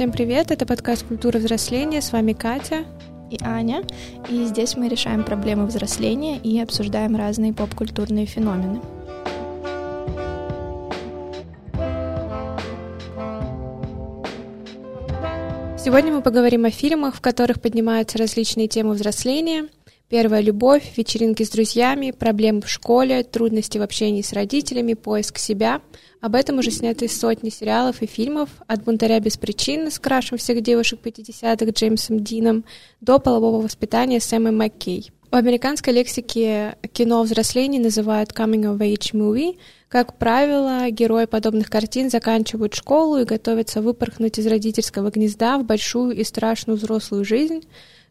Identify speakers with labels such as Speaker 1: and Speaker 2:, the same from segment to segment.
Speaker 1: Всем привет, это подкаст «Культура взросления», с вами Катя
Speaker 2: и Аня, и здесь мы решаем проблемы взросления и обсуждаем разные поп-культурные феномены.
Speaker 1: Сегодня мы поговорим о фильмах, в которых поднимаются различные темы взросления. Первая любовь, вечеринки с друзьями, проблемы в школе, трудности в общении с родителями, поиск себя. Об этом уже сняты сотни сериалов и фильмов, от «Бунтаря без причины» с крашем всех девушек 50-х Джеймсом Дином до «Полового воспитания» с Эммой Маккей. В американской лексике кино взросления называют coming of age movie. Как правило, герои подобных картин заканчивают школу и готовятся выпорхнуть из родительского гнезда в большую и страшную взрослую жизнь.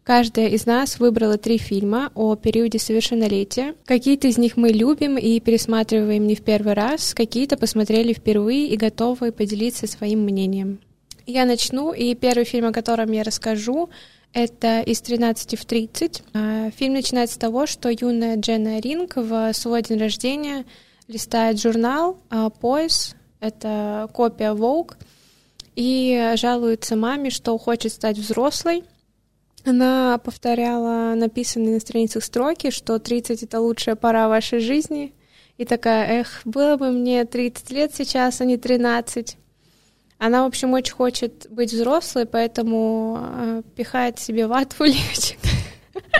Speaker 1: Каждая из нас выбрала три фильма о периоде совершеннолетия. Какие-то из них мы любим и пересматриваем не в первый раз, какие-то посмотрели впервые и готовы поделиться своим мнением. Я начну, и первый фильм, о котором я расскажу, это «Из 13 в 30». А, фильм начинается с того, что юная Дженна Ринг в свой день рождения листает журнал «Пояс», это копия Vogue, и жалуется маме, что хочет стать взрослой. Она повторяла написанные на страницах строки, что 30 — это лучшая пора вашей жизни. И такая, эх, было бы мне 30 лет сейчас, а не 13. Она, в общем, очень хочет быть взрослой, поэтому э, пихает себе вату в лифчик,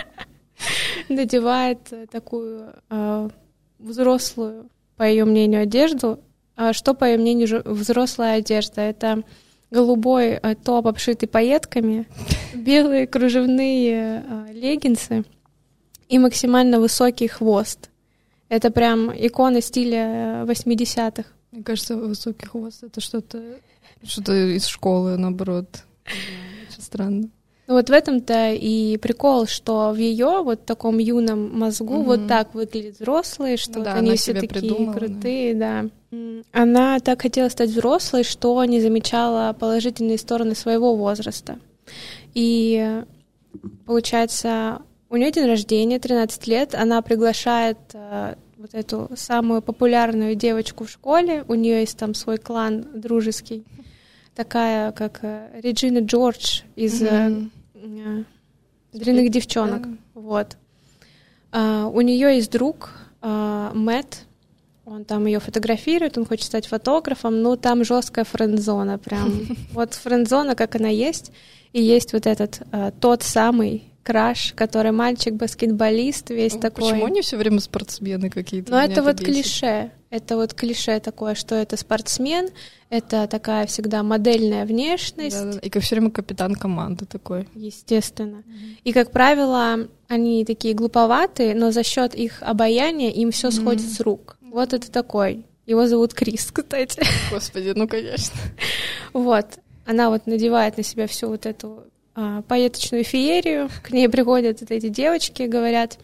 Speaker 1: надевает такую э, взрослую, по ее мнению, одежду. А что, по ее мнению, взрослая одежда? Это голубой э, топ, обшитый пайетками, белые кружевные э, леггинсы и максимально высокий хвост. Это прям икона стиля 80-х.
Speaker 3: Мне кажется, высокий хвост — это что-то что-то из школы, наоборот. Очень странно.
Speaker 1: Ну вот в этом-то и прикол, что в ее вот таком юном мозгу угу. вот так выглядят взрослые, что
Speaker 3: ну,
Speaker 1: вот
Speaker 3: да,
Speaker 1: они все такие крутые, да. да. Она так хотела стать взрослой, что не замечала положительные стороны своего возраста. И получается, у нее день рождения, 13 лет, она приглашает э, вот эту самую популярную девочку в школе, у нее есть там свой клан дружеский, такая как э, Реджина Джордж из mm-hmm. Э, «Дрянных девчонок», yeah. вот. Uh, у нее есть друг uh, Мэтт, он там ее фотографирует, он хочет стать фотографом, но там жесткая френдзона, прям вот френдзона, как она есть, и есть вот этот uh, тот самый краш, который мальчик-баскетболист, весь ну, такой.
Speaker 3: Почему они все время спортсмены какие-то?
Speaker 1: Ну, это вот бесит. клише. Это вот клише такое, что это спортсмен, это такая всегда модельная внешность. Да, да,
Speaker 3: И как все время капитан команды такой.
Speaker 1: Естественно. Mm-hmm. И, как правило, они такие глуповатые, но за счет их обаяния им все mm-hmm. сходит с рук. Вот это такой. Его зовут Крис, кстати.
Speaker 3: Господи, ну конечно.
Speaker 1: Вот. Она вот надевает на себя всю вот эту поеточную феерию. К ней приходят вот эти девочки, говорят,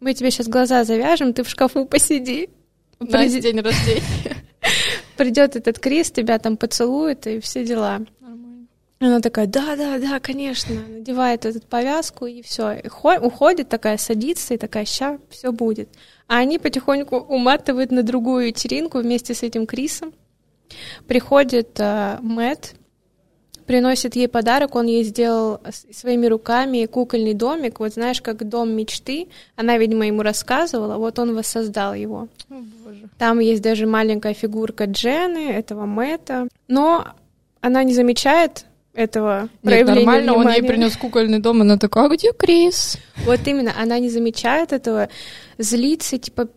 Speaker 1: мы тебе сейчас глаза завяжем, ты в шкафу посиди.
Speaker 3: На Приди... день рождения.
Speaker 1: Придет этот Крис, тебя там поцелует и все дела. Нормально. Она такая, да, да, да, конечно, надевает эту повязку и все, уходит такая, садится и такая, ща, все будет. А они потихоньку уматывают на другую вечеринку вместе с этим Крисом. Приходит э, Мэтт, приносит ей подарок, он ей сделал своими руками кукольный домик, вот знаешь, как дом мечты, она, видимо, ему рассказывала, вот он воссоздал его. О, боже. Там есть даже маленькая фигурка Джены, этого Мэтта, но она не замечает этого
Speaker 3: Нет, нормально, внимания. он ей принес кукольный дом, она такая, а где Крис?
Speaker 1: Вот именно, она не замечает этого, злится, типа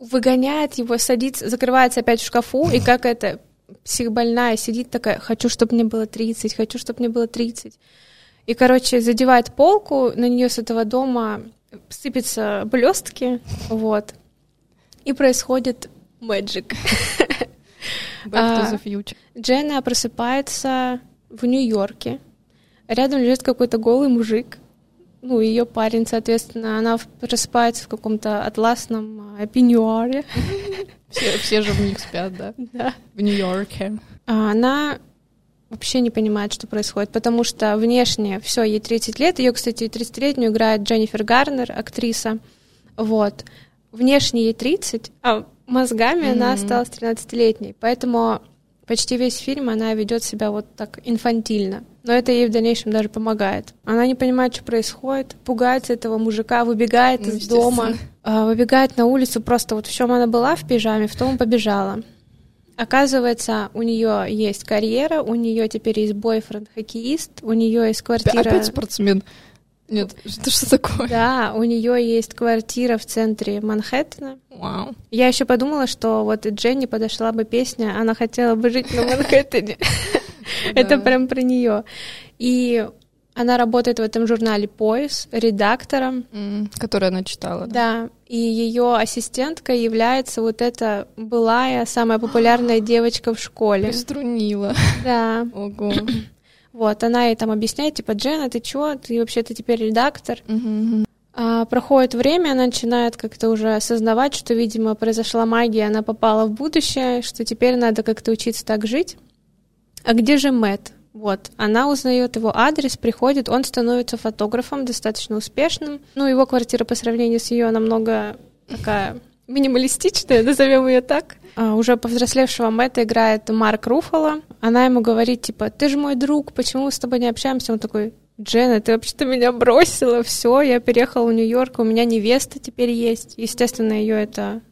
Speaker 1: выгоняет его, садится, закрывается опять в шкафу, и как это психбольная сидит такая, хочу, чтобы мне было 30, хочу, чтобы мне было 30. И, короче, задевает полку, на нее с этого дома сыпятся блестки, вот. И происходит magic.
Speaker 3: Back to the future.
Speaker 1: Дженна просыпается в Нью-Йорке. Рядом лежит какой-то голый мужик. Ну, ее парень, соответственно, она просыпается в каком-то атласном а, пеньюаре.
Speaker 3: Все, все же в них спят, да?
Speaker 1: Да.
Speaker 3: В Нью-Йорке.
Speaker 1: А она вообще не понимает, что происходит, потому что внешне все, ей 30 лет. Ее, кстати, 30-летнюю играет Дженнифер Гарнер, актриса. Вот. Внешне ей 30, а мозгами mm-hmm. она осталась 13-летней. Поэтому почти весь фильм она ведет себя вот так инфантильно. Но это ей в дальнейшем даже помогает. Она не понимает, что происходит, пугается этого мужика, выбегает
Speaker 3: Ну,
Speaker 1: из дома, выбегает на улицу, просто вот в чем она была в пижаме, в том побежала. Оказывается, у нее есть карьера, у нее теперь есть бойфренд хоккеист, у нее есть квартира.
Speaker 3: Опять спортсмен. Нет, что, что такое?
Speaker 1: Да, у нее есть квартира в центре Манхэттена.
Speaker 3: Вау.
Speaker 1: Я еще подумала, что вот Дженни подошла бы песня, она хотела бы жить на Манхэттене. Это прям про нее. И она работает в этом журнале Пояс редактором.
Speaker 3: М, Которую она читала. Да.
Speaker 1: Да, и ее ассистентка является вот эта былая самая популярная девочка в школе.
Speaker 3: Приструнила.
Speaker 1: Да,
Speaker 3: Ого.
Speaker 1: вот она ей там объясняет, типа, Джена, ты чё, ты вообще-то теперь редактор. А, проходит время, она начинает как-то уже осознавать, что, видимо, произошла магия, она попала в будущее, что теперь надо как-то учиться так жить. А где же Мэт? Вот, она узнает его адрес, приходит, он становится фотографом, достаточно успешным. Ну, его квартира по сравнению с ее намного такая минималистичная, назовем ее так. А, уже повзрослевшего Мэтта играет Марк Руфало. Она ему говорит, типа, ты же мой друг, почему мы с тобой не общаемся? Он такой, Джена, ты вообще-то меня бросила, все, я переехала в Нью-Йорк, у меня невеста теперь есть. Естественно, ее это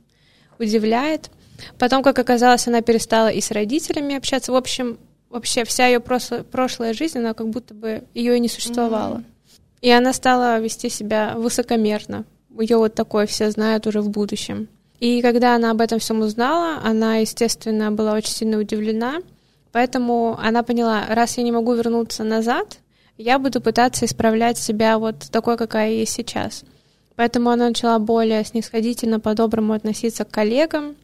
Speaker 1: удивляет. Потом, как оказалось, она перестала и с родителями общаться. В общем, вообще вся ее прошлая жизнь, она как будто бы ее и не существовала. И она стала вести себя высокомерно. Ее вот такое все знают уже в будущем. И когда она об этом всем узнала, она, естественно, была очень сильно удивлена. Поэтому она поняла, раз я не могу вернуться назад, я буду пытаться исправлять себя вот такой, какая я есть сейчас. Поэтому она начала более снисходительно, по-доброму относиться к коллегам,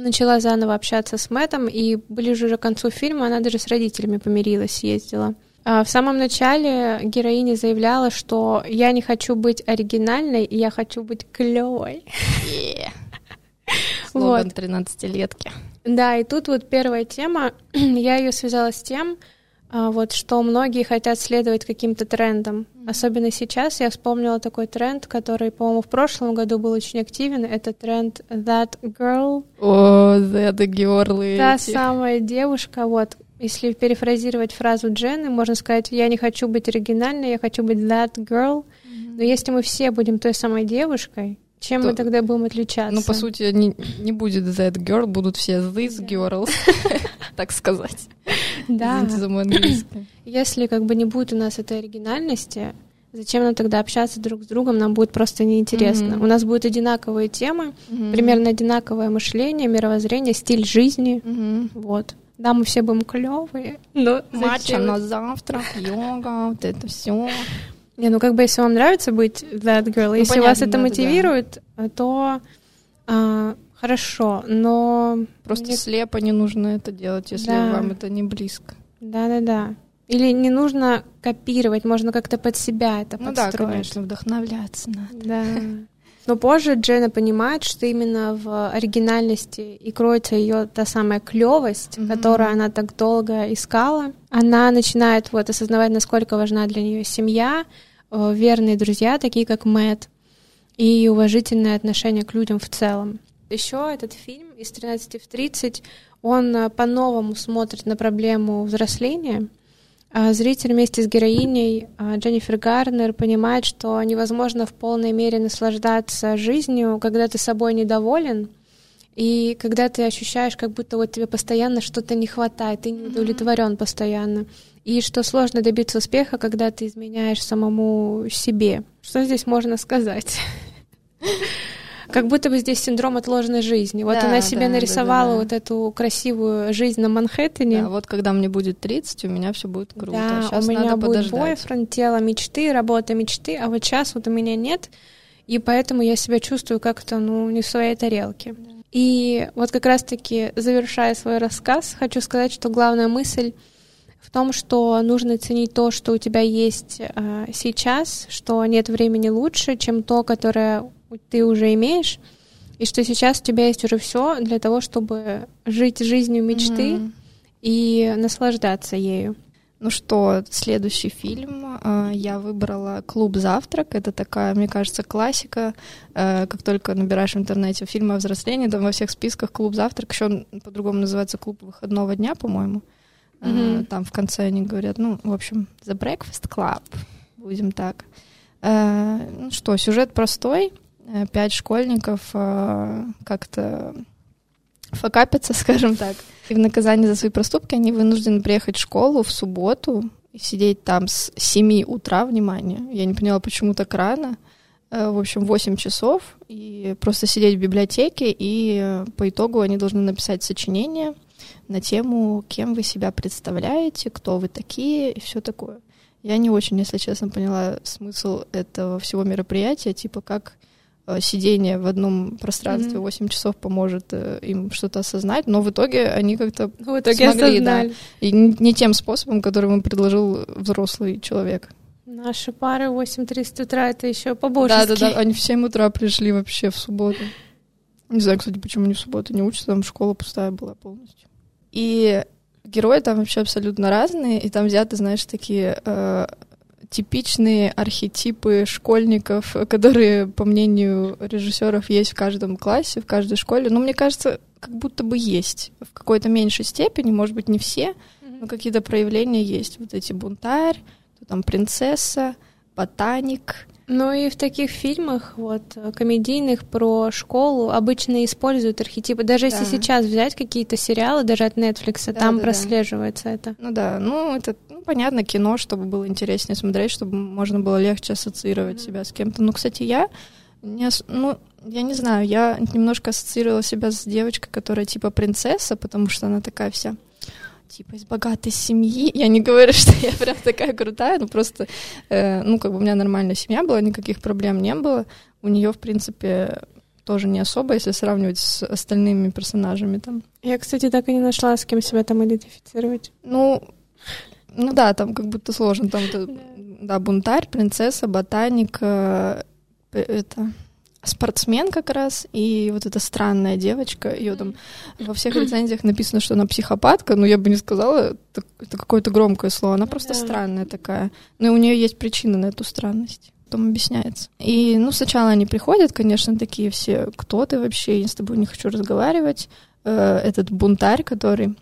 Speaker 1: начала заново общаться с Мэттом, и ближе уже к концу фильма она даже с родителями помирилась, съездила. А в самом начале героиня заявляла, что я не хочу быть оригинальной, я хочу быть клевой.
Speaker 3: Слоган 13-летки.
Speaker 1: Да, и тут вот первая тема, я ее связала с тем, вот что многие хотят следовать каким-то трендам. Особенно сейчас я вспомнила такой тренд, который, по-моему, в прошлом году был очень активен. Это тренд That Girl.
Speaker 3: О, that girl.
Speaker 1: Та самая девушка, вот, если перефразировать фразу Джены, можно сказать, я не хочу быть оригинальной, я хочу быть that girl. Но если мы все будем той самой девушкой, чем
Speaker 3: То-
Speaker 1: мы тогда будем отличаться?
Speaker 3: Ну, по сути, не, не будет that girl, будут все this girls, так сказать.
Speaker 1: да.
Speaker 3: Извините за мой английский.
Speaker 1: Если как бы не будет у нас этой оригинальности, зачем нам тогда общаться друг с другом? Нам будет просто неинтересно. У нас будут одинаковые темы, примерно одинаковое мышление, мировоззрение, стиль жизни. Вот. Да, мы все будем клевые, но
Speaker 3: Матча на завтрак, йога, вот это все.
Speaker 1: Не, ну как бы если вам нравится быть that girl, если
Speaker 3: понятно,
Speaker 1: вас это
Speaker 3: да, да, да.
Speaker 1: мотивирует, то а, хорошо, но
Speaker 3: Просто
Speaker 1: Мне-
Speaker 3: слепо не нужно это делать, если
Speaker 1: Да.
Speaker 3: вам это не близко.
Speaker 1: да-да-да. Или не нужно копировать, можно как-то под себя это
Speaker 3: Ну да,
Speaker 1: подстроить.
Speaker 3: конечно, вдохновляться надо.
Speaker 1: Да. Но позже Джена понимает, что именно в оригинальности и кроется ее та самая клевость,
Speaker 3: Мгм.
Speaker 1: которую она так долго искала. Она начинает вот осознавать, насколько важна для нее семья, э, верные друзья, такие как Мэтт, и уважительное отношение к людям в целом. Еще этот фильм из 13 в 30, он э, по-новому смотрит на проблему взросления. А Зритель вместе с героиней а, Дженнифер Гарнер понимает, что невозможно в полной мере наслаждаться жизнью, когда ты собой недоволен, и когда ты ощущаешь, как будто вот тебе постоянно что-то не хватает, ты не удовлетворен постоянно. И что сложно добиться успеха, когда ты изменяешь самому себе. Что здесь можно сказать? Как будто бы здесь синдром отложенной жизни. Вот
Speaker 3: Да,
Speaker 1: она себе
Speaker 3: да, да,
Speaker 1: нарисовала
Speaker 3: да, да.
Speaker 1: вот эту красивую жизнь на Манхэттене.
Speaker 3: Да, вот когда мне будет 30, у меня все будет круто.
Speaker 1: Да,
Speaker 3: Сейчас
Speaker 1: у меня
Speaker 3: надо
Speaker 1: будет
Speaker 3: подождать.
Speaker 1: бойфренд, тело мечты, работа мечты, а вот сейчас вот у меня нет, и поэтому я себя чувствую как-то, ну, не в своей тарелке. И вот как раз-таки, завершая свой рассказ, хочу сказать, что главная мысль в том, что нужно ценить то, что у тебя есть э, сейчас, что нет времени лучше, чем то, которое ты уже имеешь, и что сейчас у тебя есть уже все для того, чтобы жить жизнью мечты
Speaker 3: Мгм.
Speaker 1: и наслаждаться ею.
Speaker 3: Ну что, следующий фильм э, я выбрала «Клуб завтрак». Это такая, мне кажется, классика. Э, как только набираешь в интернете фильмы о взрослении, там во всех списках «Клуб завтрак». Еще по-другому называется «Клуб выходного дня», по-моему. Mm-hmm. Там в конце они говорят, ну, в общем, «The Breakfast Club», будем так. Ну что, сюжет простой. Пять школьников как-то факапятся, скажем так. И в наказание за свои проступки они вынуждены приехать в школу в субботу и сидеть там с 7 утра, внимание. Я не поняла, почему так рано. Э, в общем, 8 часов. И просто сидеть в библиотеке, и э, по итогу они должны написать сочинение на тему, кем вы себя представляете, кто вы такие и все такое. Я не очень, если честно, поняла смысл этого всего мероприятия, типа как сидение в одном пространстве mm-hmm. 8 часов поможет э, им что-то осознать, но в итоге они как-то
Speaker 1: в итоге
Speaker 3: смогли,
Speaker 1: осознали.
Speaker 3: да. И не, не тем способом, который им предложил взрослый человек.
Speaker 1: Наши пары 8.30 утра это еще по-божески.
Speaker 3: Да-да-да, они в 7 утра пришли вообще в субботу. Не знаю, кстати, почему они в субботу не учатся, там школа пустая была полностью. И герои там вообще абсолютно разные, и там взяты, знаешь, такие э, типичные архетипы школьников, которые, по мнению режиссеров, есть в каждом классе, в каждой школе. Но мне кажется, как будто бы есть в какой-то меньшей степени, может быть, не все, но какие-то проявления есть. Вот эти бунтарь, там принцесса, ботаник,
Speaker 1: ну и в таких фильмах, вот, комедийных про школу обычно используют архетипы. Даже да. если сейчас взять какие-то сериалы, даже от Netflix, да, там да, прослеживается
Speaker 3: да.
Speaker 1: это.
Speaker 3: Ну да, ну это, ну, понятно, кино, чтобы было интереснее смотреть, чтобы можно было легче ассоциировать mm-hmm. себя с кем-то. Ну, кстати, я не, ну, я не знаю, я немножко ассоциировала себя с девочкой, которая типа принцесса, потому что она такая вся типа из богатой семьи. Я не говорю, что я прям такая крутая, но просто, э, ну, как бы у меня нормальная семья была, никаких проблем не было. У нее, в принципе, тоже не особо, если сравнивать с остальными персонажами там.
Speaker 1: Я, кстати, так и не нашла, с кем себя там идентифицировать.
Speaker 3: Ну, ну да, там как будто сложно. Там, да. да, бунтарь, принцесса, ботаник, э, это спортсмен как раз, и вот эта странная девочка, ее там во всех рецензиях написано, что она психопатка, но я бы не сказала, это, это какое-то громкое слово, она просто да. странная такая. Но и у нее есть причина на эту странность потом объясняется. И, ну, сначала они приходят, конечно, такие все, кто ты вообще, я с тобой не хочу разговаривать. Э, этот бунтарь, который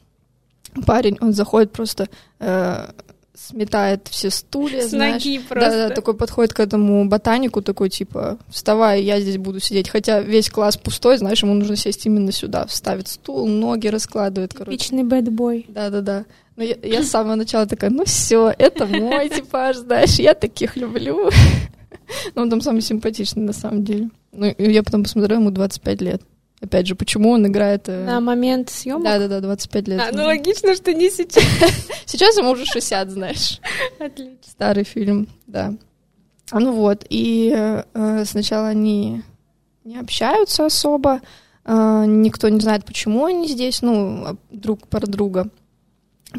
Speaker 3: парень, он заходит просто э, сметает все стулья,
Speaker 1: С
Speaker 3: знаешь.
Speaker 1: ноги просто.
Speaker 3: Да, да, такой подходит к этому ботанику, такой, типа, вставай, я здесь буду сидеть. Хотя весь класс пустой, знаешь, ему нужно сесть именно сюда. Вставит стул, ноги раскладывает, короче.
Speaker 1: Типичный бэтбой.
Speaker 3: Да-да-да. Но я, я с самого начала такая, ну все, это мой типаж, знаешь, я таких люблю. Но он там самый симпатичный, на самом деле. Ну, я потом посмотрела, ему 25 лет. Опять же, почему он играет... Э,
Speaker 1: На момент съемок?
Speaker 3: Да-да-да, 25 лет.
Speaker 1: А, ну логично, что не сейчас.
Speaker 3: Сейчас ему уже 60, знаешь.
Speaker 1: Отлично.
Speaker 3: Старый фильм, да. Ну вот, и э, сначала они не общаются особо, э, никто не знает, почему они здесь, ну, друг про друга.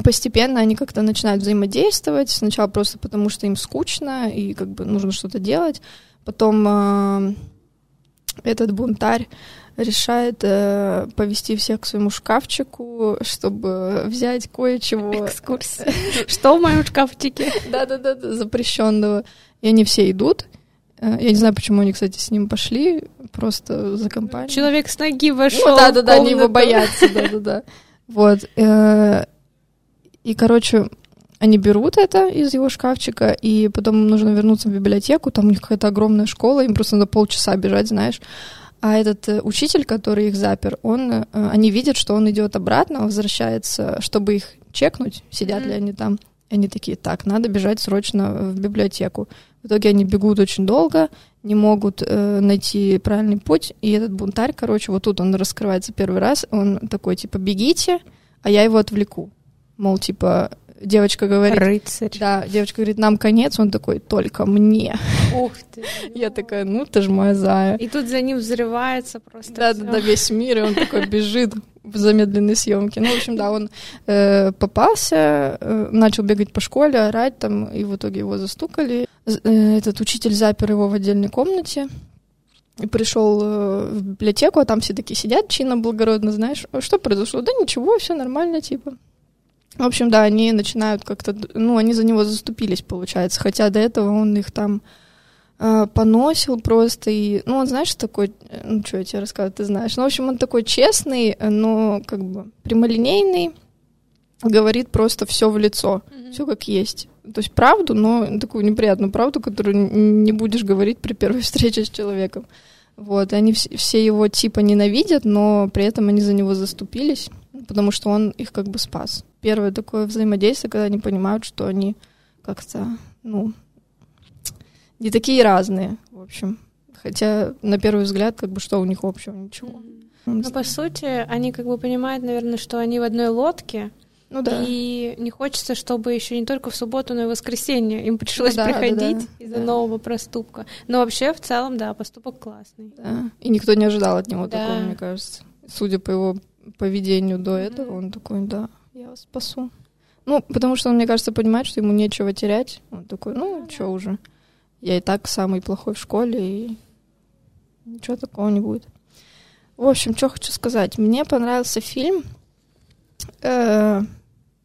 Speaker 3: Постепенно они как-то начинают взаимодействовать, сначала просто потому, что им скучно и как бы нужно что-то делать, потом э, этот бунтарь решает э, повести всех к своему шкафчику, чтобы взять кое-чего.
Speaker 1: Экскурсия. Что в моем шкафчике?
Speaker 3: Да-да-да, запрещенного. И они все идут. Э, я не знаю, почему они, кстати, с ним пошли, просто за компанию.
Speaker 1: Человек с ноги вошел.
Speaker 3: Ну, да-да-да, они его боятся, да-да-да. Вот. Э, и, короче, они берут это из его шкафчика, и потом им нужно вернуться в библиотеку, там у них какая-то огромная школа, им просто надо полчаса бежать, знаешь. А этот э, учитель, который их запер, он, э, они видят, что он идет обратно, возвращается, чтобы их чекнуть, сидят mm-hmm. ли они там. И они такие, так, надо бежать срочно в библиотеку. В итоге они бегут очень долго, не могут э, найти правильный путь. И этот бунтарь, короче, вот тут он раскрывается первый раз, он такой, типа, бегите, а я его отвлеку. Мол, типа, девочка говорит...
Speaker 1: Рыцарь.
Speaker 3: Да, девочка говорит, нам конец, он такой, только мне.
Speaker 1: Ух ты.
Speaker 3: Я такая, ну ты же моя зая.
Speaker 1: И тут за ним взрывается просто
Speaker 3: Да, да, да, весь мир, и он такой бежит в замедленной съемке. Ну, в общем, да, он э, попался, э, начал бегать по школе, орать там, и в итоге его застукали. Э, этот учитель запер его в отдельной комнате, и пришел в библиотеку, а там все такие сидят чинно, благородно, знаешь, что произошло? Да ничего, все нормально, типа. В общем, да, они начинают как-то, ну, они за него заступились, получается, хотя до этого он их там э, поносил просто, и, ну, он, знаешь, такой, э, ну, что я тебе рассказываю, ты знаешь, ну, в общем, он такой честный, но, как бы, прямолинейный, говорит просто все в лицо, mm-hmm. все как есть. То есть правду, но такую неприятную правду, которую не будешь говорить при первой встрече с человеком. Вот, и они все, все его типа ненавидят, но при этом они за него заступились, потому что он их как бы спас. Первое такое взаимодействие, когда они понимают, что они как-то, ну, не такие разные, в общем. Хотя на первый взгляд, как бы, что у них общего? Ничего.
Speaker 1: Ну, по сути, они как бы понимают, наверное, что они в одной лодке,
Speaker 3: ну да.
Speaker 1: И не хочется, чтобы еще не только в субботу, но и в воскресенье им пришлось ну, да, приходить да, да, из-за да. нового проступка. Но вообще, в целом, да, поступок классный.
Speaker 3: Да. И никто не ожидал от него да. такого, мне кажется. Судя по его поведению до этого, mm-hmm. он такой, да, я вас спасу. Ну, потому что он, мне кажется, понимает, что ему нечего терять. Он такой, ну, mm-hmm. что уже. Я и так самый плохой в школе, и ничего такого не будет. В общем, что хочу сказать. Мне понравился фильм. Э-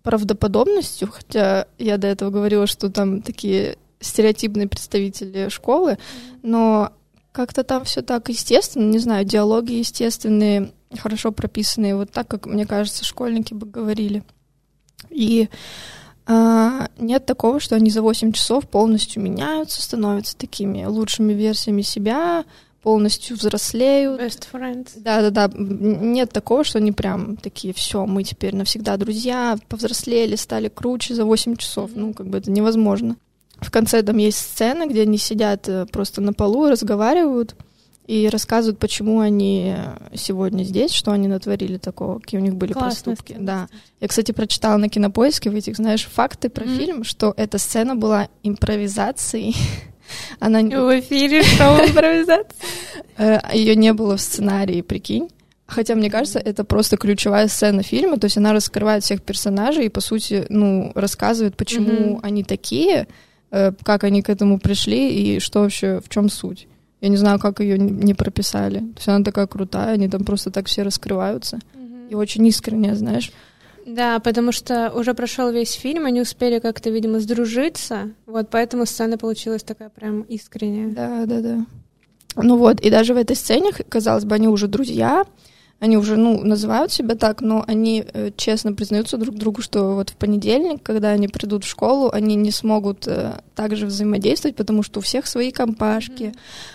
Speaker 3: правдоподобностью, хотя я до этого говорила, что там такие стереотипные представители школы, но как-то там все так естественно, не знаю, диалоги естественные, хорошо прописанные, вот так, как, мне кажется, школьники бы говорили. И а, нет такого, что они за 8 часов полностью меняются, становятся такими лучшими версиями себя, полностью взрослеют.
Speaker 1: Best friends.
Speaker 3: Да-да-да. Нет такого, что они прям такие, все, мы теперь навсегда друзья, повзрослели, стали круче за 8 часов. Mm-hmm. Ну, как бы это невозможно. В конце там есть сцена, где они сидят э, просто на полу и разговаривают и рассказывают, почему они сегодня здесь, что они натворили такого, какие у них были Классная проступки. Сцена. Да. Я, кстати, прочитала на кинопоиске в этих, знаешь, факты про mm-hmm. фильм, что эта сцена была импровизацией
Speaker 1: Она... В эфире шоу импровизация.
Speaker 3: Э, Ее не было в сценарии, прикинь. Хотя, мне кажется, это просто ключевая сцена фильма, то есть она раскрывает всех персонажей и, по сути, ну, рассказывает, почему mm-hmm. они такие, э, как они к этому пришли и что вообще, в чем суть. Я не знаю, как ее не прописали. То есть она такая крутая, они там просто так все раскрываются. Mm-hmm. И очень искренне, знаешь.
Speaker 1: Да, потому что уже прошел весь фильм, они успели как-то, видимо, сдружиться, вот поэтому сцена получилась такая прям искренняя.
Speaker 3: Да, да, да. Ну вот, и даже в этой сцене, казалось бы, они уже друзья, они уже, ну, называют себя так, но они э, честно признаются друг другу, что вот в понедельник, когда они придут в школу, они не смогут э, также взаимодействовать, потому что у всех свои компашки,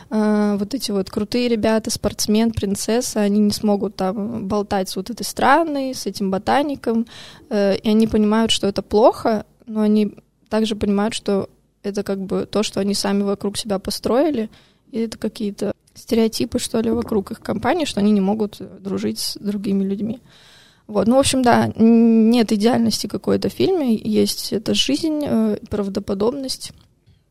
Speaker 3: mm-hmm. э, вот эти вот крутые ребята, спортсмен, принцесса, они не смогут там болтать с вот этой страной, с этим ботаником, э, и они понимают, что это плохо, но они также понимают, что это как бы то, что они сами вокруг себя построили, и это какие-то стереотипы, что ли, вокруг их компании, что они не могут дружить с другими людьми. Вот. Ну, в общем, да, нет идеальности какой-то в фильме, есть эта жизнь, э, правдоподобность.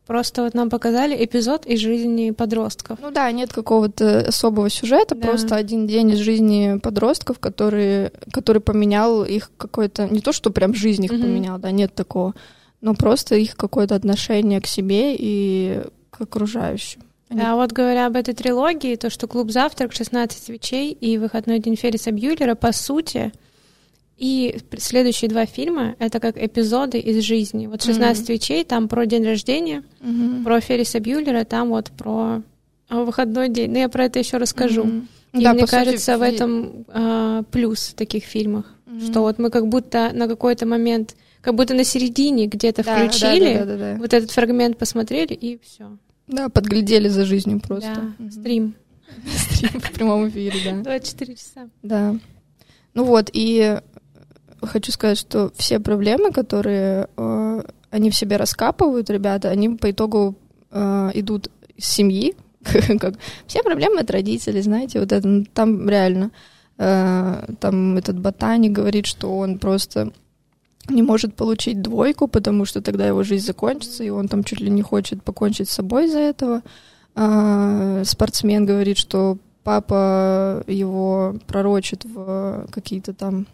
Speaker 1: Просто вот нам показали эпизод из жизни подростков.
Speaker 3: Ну да, нет какого-то особого сюжета, да. просто один день из жизни подростков, который, который поменял их какой-то, не то, что прям жизнь их угу. поменял, да, нет такого, но просто их какое-то отношение к себе и к окружающим.
Speaker 1: А вот говоря об этой трилогии, то, что клуб «Завтрак», «16 свечей» и «Выходной день Ферриса Бьюлера», по сути, и следующие два фильма — это как эпизоды из жизни. Вот «16 mm-hmm. свечей» там про день рождения, mm-hmm. про Ферриса Бьюлера там вот про выходной день. Но я про это еще расскажу. Mm-hmm. И да, мне кажется, сути, в этом а, плюс в таких фильмах, mm-hmm. что вот мы как будто на какой-то момент, как будто на середине где-то да, включили, да, да, да, да, да. вот этот фрагмент посмотрели, и все.
Speaker 3: Да, подглядели за жизнью просто.
Speaker 1: Да, стрим.
Speaker 3: Стрим в прямом эфире, да.
Speaker 1: 24 часа.
Speaker 3: Да. Ну вот, и хочу сказать, что все проблемы, которые э, они в себе раскапывают, ребята, они по итогу э, идут из семьи. как все проблемы от родителей, знаете, вот это ну, там реально. Э, там этот ботаник говорит, что он просто не может получить двойку, потому что тогда его жизнь закончится, и он там чуть ли не хочет покончить с собой из-за этого. А, спортсмен говорит, что папа его пророчит в какие-то там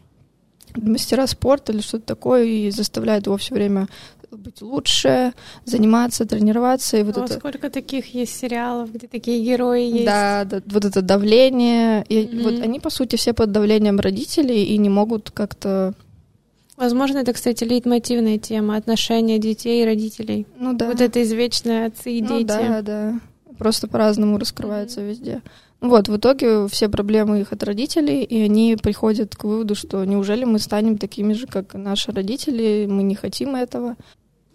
Speaker 3: мастера спорта или что-то такое и заставляет его все время быть лучше, заниматься, тренироваться. И вот
Speaker 1: О,
Speaker 3: это...
Speaker 1: сколько таких есть сериалов, где такие герои есть.
Speaker 3: Да, да вот это давление. И mm-hmm. вот они, по сути, все под давлением родителей и не могут как-то
Speaker 1: Возможно, это, кстати, лейтмотивная тема отношения детей и родителей.
Speaker 3: Ну да.
Speaker 1: Вот это извечное отцы и
Speaker 3: ну,
Speaker 1: дети.
Speaker 3: Да, да. Просто по-разному раскрывается mm-hmm. везде. Ну вот, в итоге все проблемы их от родителей, и они приходят к выводу, что неужели мы станем такими же, как наши родители, мы не хотим этого.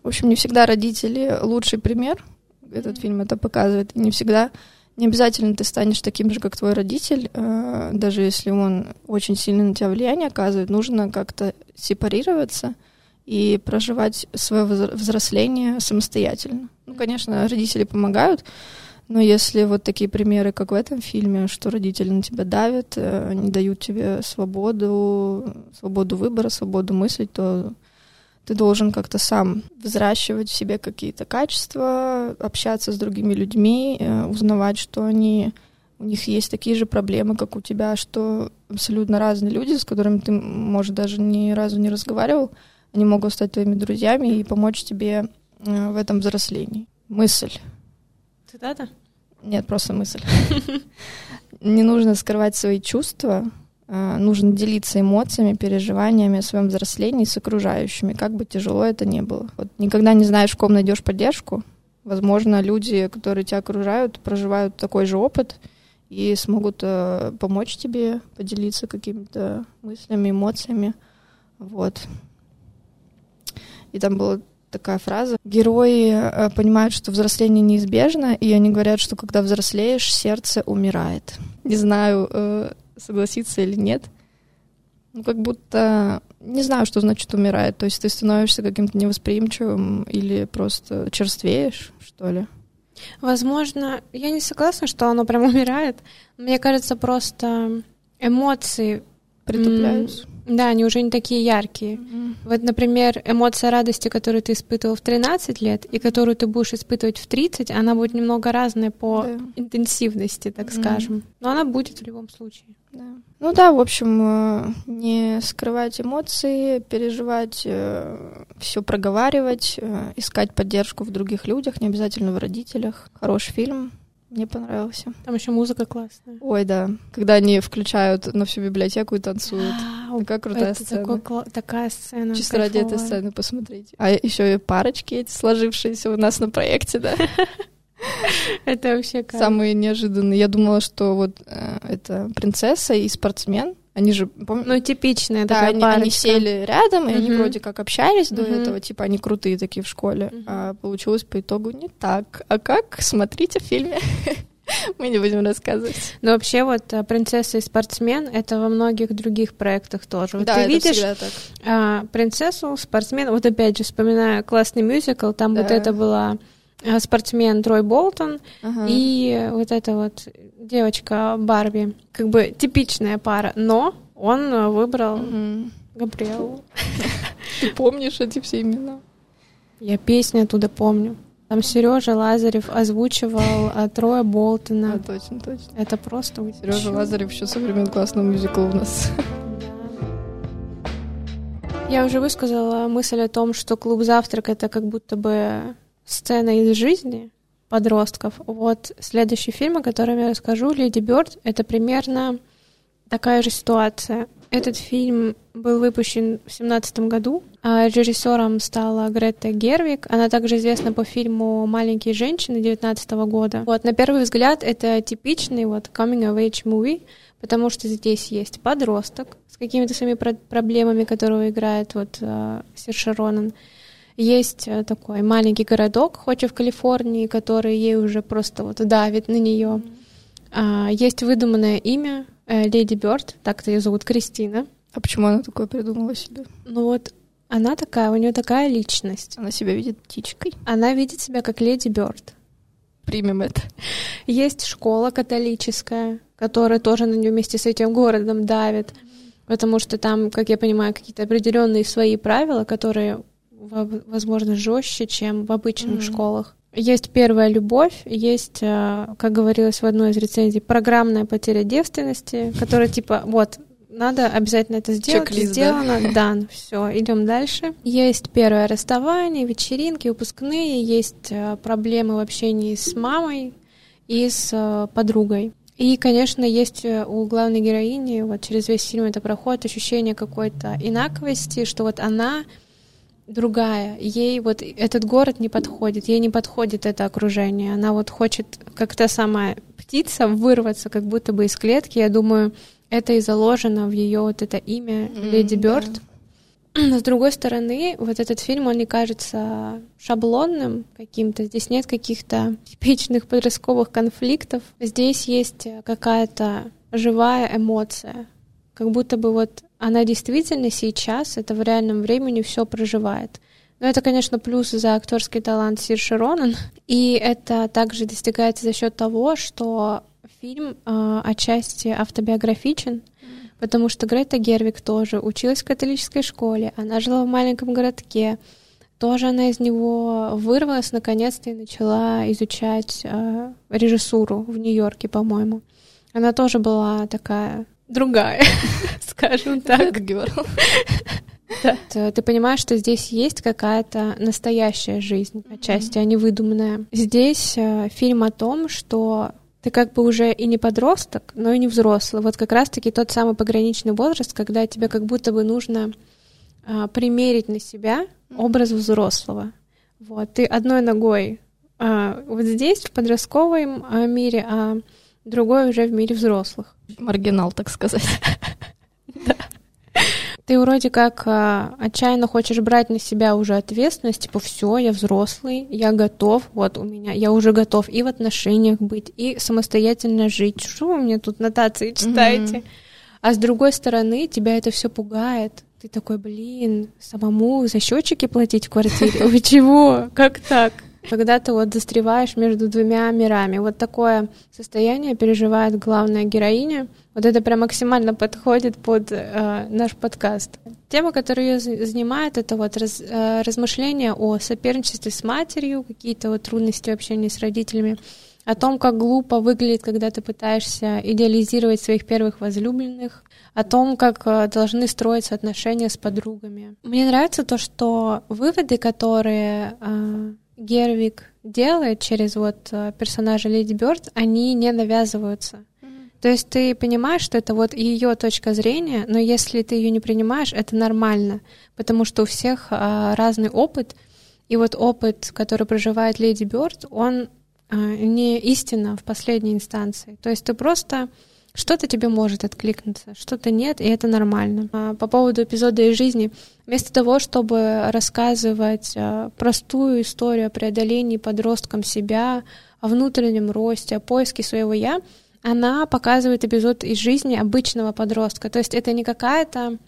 Speaker 3: В общем, не всегда родители лучший пример, этот фильм это показывает, и не всегда, не обязательно ты станешь таким же, как твой родитель, э, даже если он очень сильно на тебя влияние оказывает, нужно как-то сепарироваться и проживать свое взросление самостоятельно. Ну, конечно, родители помогают, но если вот такие примеры, как в этом фильме, что родители на тебя давят, э, не дают тебе свободу, свободу выбора, свободу мыслить, то ты должен как-то сам взращивать в себе какие-то качества, общаться с другими людьми, э, узнавать, что они у них есть такие же проблемы, как у тебя, что абсолютно разные люди, с которыми ты, может, даже ни разу не разговаривал, они могут стать твоими друзьями и помочь тебе э, в этом взрослении. Мысль.
Speaker 1: Цитата?
Speaker 3: Нет, просто мысль. Не нужно скрывать свои чувства, нужно делиться эмоциями, переживаниями о своем взрослении с окружающими, как бы тяжело это ни было. Вот никогда не знаешь, в ком найдешь поддержку. Возможно, люди, которые тебя окружают, проживают такой же опыт и смогут э, помочь тебе поделиться какими-то мыслями, эмоциями. Вот. И там было такая фраза. Герои э, понимают, что взросление неизбежно, и они говорят, что когда взрослеешь, сердце умирает. Не знаю, э, согласиться или нет. Ну, как будто не знаю, что значит умирает. То есть ты становишься каким-то невосприимчивым или просто черствеешь, что ли.
Speaker 1: Возможно, я не согласна, что оно прям умирает. Мне кажется, просто эмоции
Speaker 3: притупляются.
Speaker 1: Да, они уже не такие яркие. Mm-hmm. Вот, например, эмоция радости, которую ты испытывал в 13 лет, и которую ты будешь испытывать в 30, она будет немного разная по да. интенсивности, так mm-hmm. скажем. Но она будет в любом случае.
Speaker 3: Да. Ну да, в общем, э, не скрывать эмоции, переживать, э, все проговаривать, э, искать поддержку в других людях, не обязательно в родителях. Хороший фильм, мне понравился.
Speaker 1: Там еще музыка классная.
Speaker 3: Ой, да. Когда они включают на всю библиотеку и танцуют. А, такая крутая это сцена.
Speaker 1: Такой, такая сцена.
Speaker 3: Чисто ради этой сцены посмотрите. А еще и парочки эти сложившиеся у нас на проекте, да.
Speaker 1: Это вообще как?
Speaker 3: Самые неожиданные. Я думала, что вот э, это принцесса и спортсмен, они же,
Speaker 1: помню... Ну, типичная
Speaker 3: да, такая они, парочка. они сели рядом, и uh-huh. они вроде как общались uh-huh. до этого, типа, они крутые такие в школе. Uh-huh. А получилось по итогу не так. А как? Смотрите в фильме. Мы не будем рассказывать.
Speaker 1: Но вообще вот э, «Принцесса и спортсмен» — это во многих других проектах тоже. Вот
Speaker 3: да,
Speaker 1: ты видишь. А, принцессу, спортсмен, вот опять же, вспоминаю классный мюзикл, там да. вот это была спортсмен Трой Болтон ага. и вот эта вот девочка Барби. Как бы типичная пара, но он э, выбрал угу. Габриэлу.
Speaker 3: Ты помнишь эти все имена?
Speaker 1: Я песни оттуда помню. Там Сережа Лазарев озвучивал а, Троя Болтона.
Speaker 3: А, точно, точно.
Speaker 1: Это просто
Speaker 3: Сережа Лазарев еще со времен классного мюзикла у нас.
Speaker 1: Я уже высказала мысль о том, что клуб «Завтрак» — это как будто бы сцена из жизни подростков. Вот следующий фильм, о котором я расскажу, «Леди Бёрд», это примерно такая же ситуация. Этот фильм был выпущен в семнадцатом году, а режиссером стала Грета Гервик. Она также известна по фильму «Маленькие женщины» девятнадцатого года. Вот, на первый взгляд, это типичный вот coming of age movie, потому что здесь есть подросток с какими-то своими проблемами, которого играет вот uh, Сир Шаронан. Есть э, такой маленький городок, хоть и в Калифорнии, который ей уже просто вот давит на нее. А, есть выдуманное имя э, Леди Бёрд, так-то ее зовут Кристина.
Speaker 3: А почему она такое придумала себе?
Speaker 1: Ну вот она такая, у нее такая личность.
Speaker 3: Она себя видит птичкой.
Speaker 1: Она видит себя как Леди Бёрд.
Speaker 3: Примем это.
Speaker 1: Есть школа католическая, которая тоже на нее вместе с этим городом давит, потому что там, как я понимаю, какие-то определенные свои правила, которые возможно, жестче, чем в обычных mm-hmm. школах. Есть первая любовь, есть, э, как говорилось в одной из рецензий, программная потеря девственности, которая типа вот надо обязательно это сделать,
Speaker 3: Чек-лист,
Speaker 1: сделано, да, все, идем дальше. Есть первое расставание, вечеринки, выпускные, есть э, проблемы в общении с мамой и с э, подругой. И, конечно, есть у главной героини, вот через весь фильм это проходит, ощущение какой-то инаковости, что вот она другая, ей вот этот город не подходит, ей не подходит это окружение, она вот хочет, как та самая птица, вырваться как будто бы из клетки, я думаю, это и заложено в ее вот это имя mm, Леди Бёрд. Да. Но с другой стороны, вот этот фильм, он не кажется шаблонным каким-то. Здесь нет каких-то типичных подростковых конфликтов. Здесь есть какая-то живая эмоция. Как будто бы вот она действительно сейчас, это в реальном времени все проживает. Но это, конечно, плюс за актерский талант Сирши Ронан. И это также достигается за счет того, что фильм э, отчасти автобиографичен, потому что Грета Гервик тоже училась в католической школе, она жила в маленьком городке, тоже она из него вырвалась наконец-то и начала изучать э, режиссуру в Нью-Йорке, по-моему. Она тоже была такая другая, скажем так. Да. Ты понимаешь, что здесь есть какая-то настоящая жизнь, отчасти, а не выдуманная. Здесь э, фильм о том, что ты как бы уже и не подросток, но и не взрослый. Вот как раз-таки тот самый пограничный возраст, когда тебе как будто бы нужно а, примерить на себя образ взрослого. Вот, ты одной ногой а, вот здесь, в подростковом а, мире, а другой уже в мире взрослых.
Speaker 3: Маргинал, так сказать.
Speaker 1: Да ты вроде как а, отчаянно хочешь брать на себя уже ответственность, типа, все, я взрослый, я готов, вот у меня, я уже готов и в отношениях быть, и самостоятельно жить. Что вы мне тут нотации читаете? А с другой стороны, тебя это все пугает. Ты такой, блин, самому за счетчики платить в квартире? Вы чего? Как так? Когда ты вот застреваешь между двумя мирами. Вот такое состояние переживает главная героиня. Вот это прям максимально подходит под э, наш подкаст. Тема, которую ее занимает, это вот раз, э, размышления о соперничестве с матерью, какие-то вот трудности в общении с родителями, о том, как глупо выглядит, когда ты пытаешься идеализировать своих первых возлюбленных, о том, как э, должны строиться отношения с подругами. Мне нравится то, что выводы, которые э, Гервик делает через вот э, персонажа Леди Бёрд, они не навязываются. То есть ты понимаешь, что это вот ее точка зрения, но если ты ее не принимаешь, это нормально, потому что у всех а, разный опыт, и вот опыт, который проживает Леди Бёрд, он а, не истина в последней инстанции. То есть ты просто что-то тебе может откликнуться, что-то нет, и это нормально. А, по поводу эпизода из жизни, вместо того, чтобы рассказывать а, простую историю о преодолении подростком себя, о внутреннем росте, о поиске своего «я», она показывает эпизод из жизни обычного подростка. То есть это не какая-то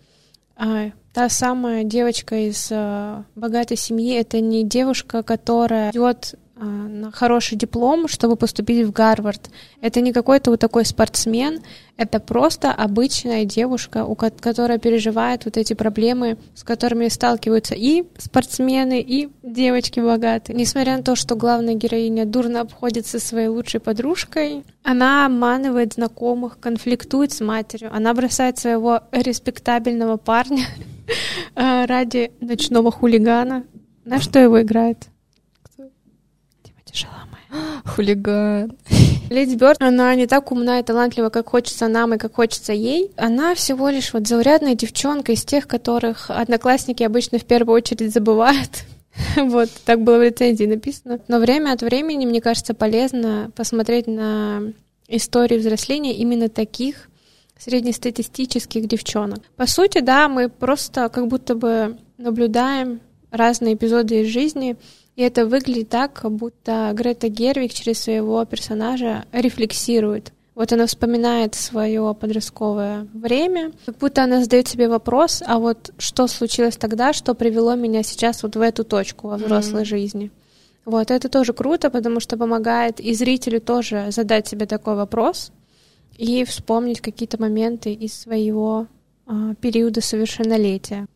Speaker 1: а, та самая девочка из а, богатой семьи, это не девушка, которая идет на хороший диплом, чтобы поступить в Гарвард. Это не какой-то вот такой спортсмен, это просто обычная девушка, у которая переживает вот эти проблемы, с которыми сталкиваются и спортсмены, и девочки богатые. Несмотря на то, что главная героиня дурно обходится своей лучшей подружкой, она обманывает знакомых, конфликтует с матерью, она бросает своего респектабельного парня ради ночного хулигана. На что его играет?
Speaker 3: Хулиган.
Speaker 1: Леди Бёрд, она не так умна и талантлива, как хочется нам и как хочется ей. Она всего лишь вот заурядная девчонка из тех, которых одноклассники обычно в первую очередь забывают. Вот, так было в рецензии написано. Но время от времени, мне кажется, полезно посмотреть на историю взросления именно таких среднестатистических девчонок. По сути, да, мы просто как будто бы наблюдаем разные эпизоды из жизни, и это выглядит так, как будто Грета Гервик через своего персонажа рефлексирует. Вот она вспоминает свое подростковое время, как будто она задает себе вопрос, а вот что случилось тогда, что привело меня сейчас вот в эту точку во взрослой mm-hmm. жизни. Вот, это тоже круто, потому что помогает и зрителю тоже задать себе такой вопрос и вспомнить какие-то моменты из своего а, периода совершеннолетия.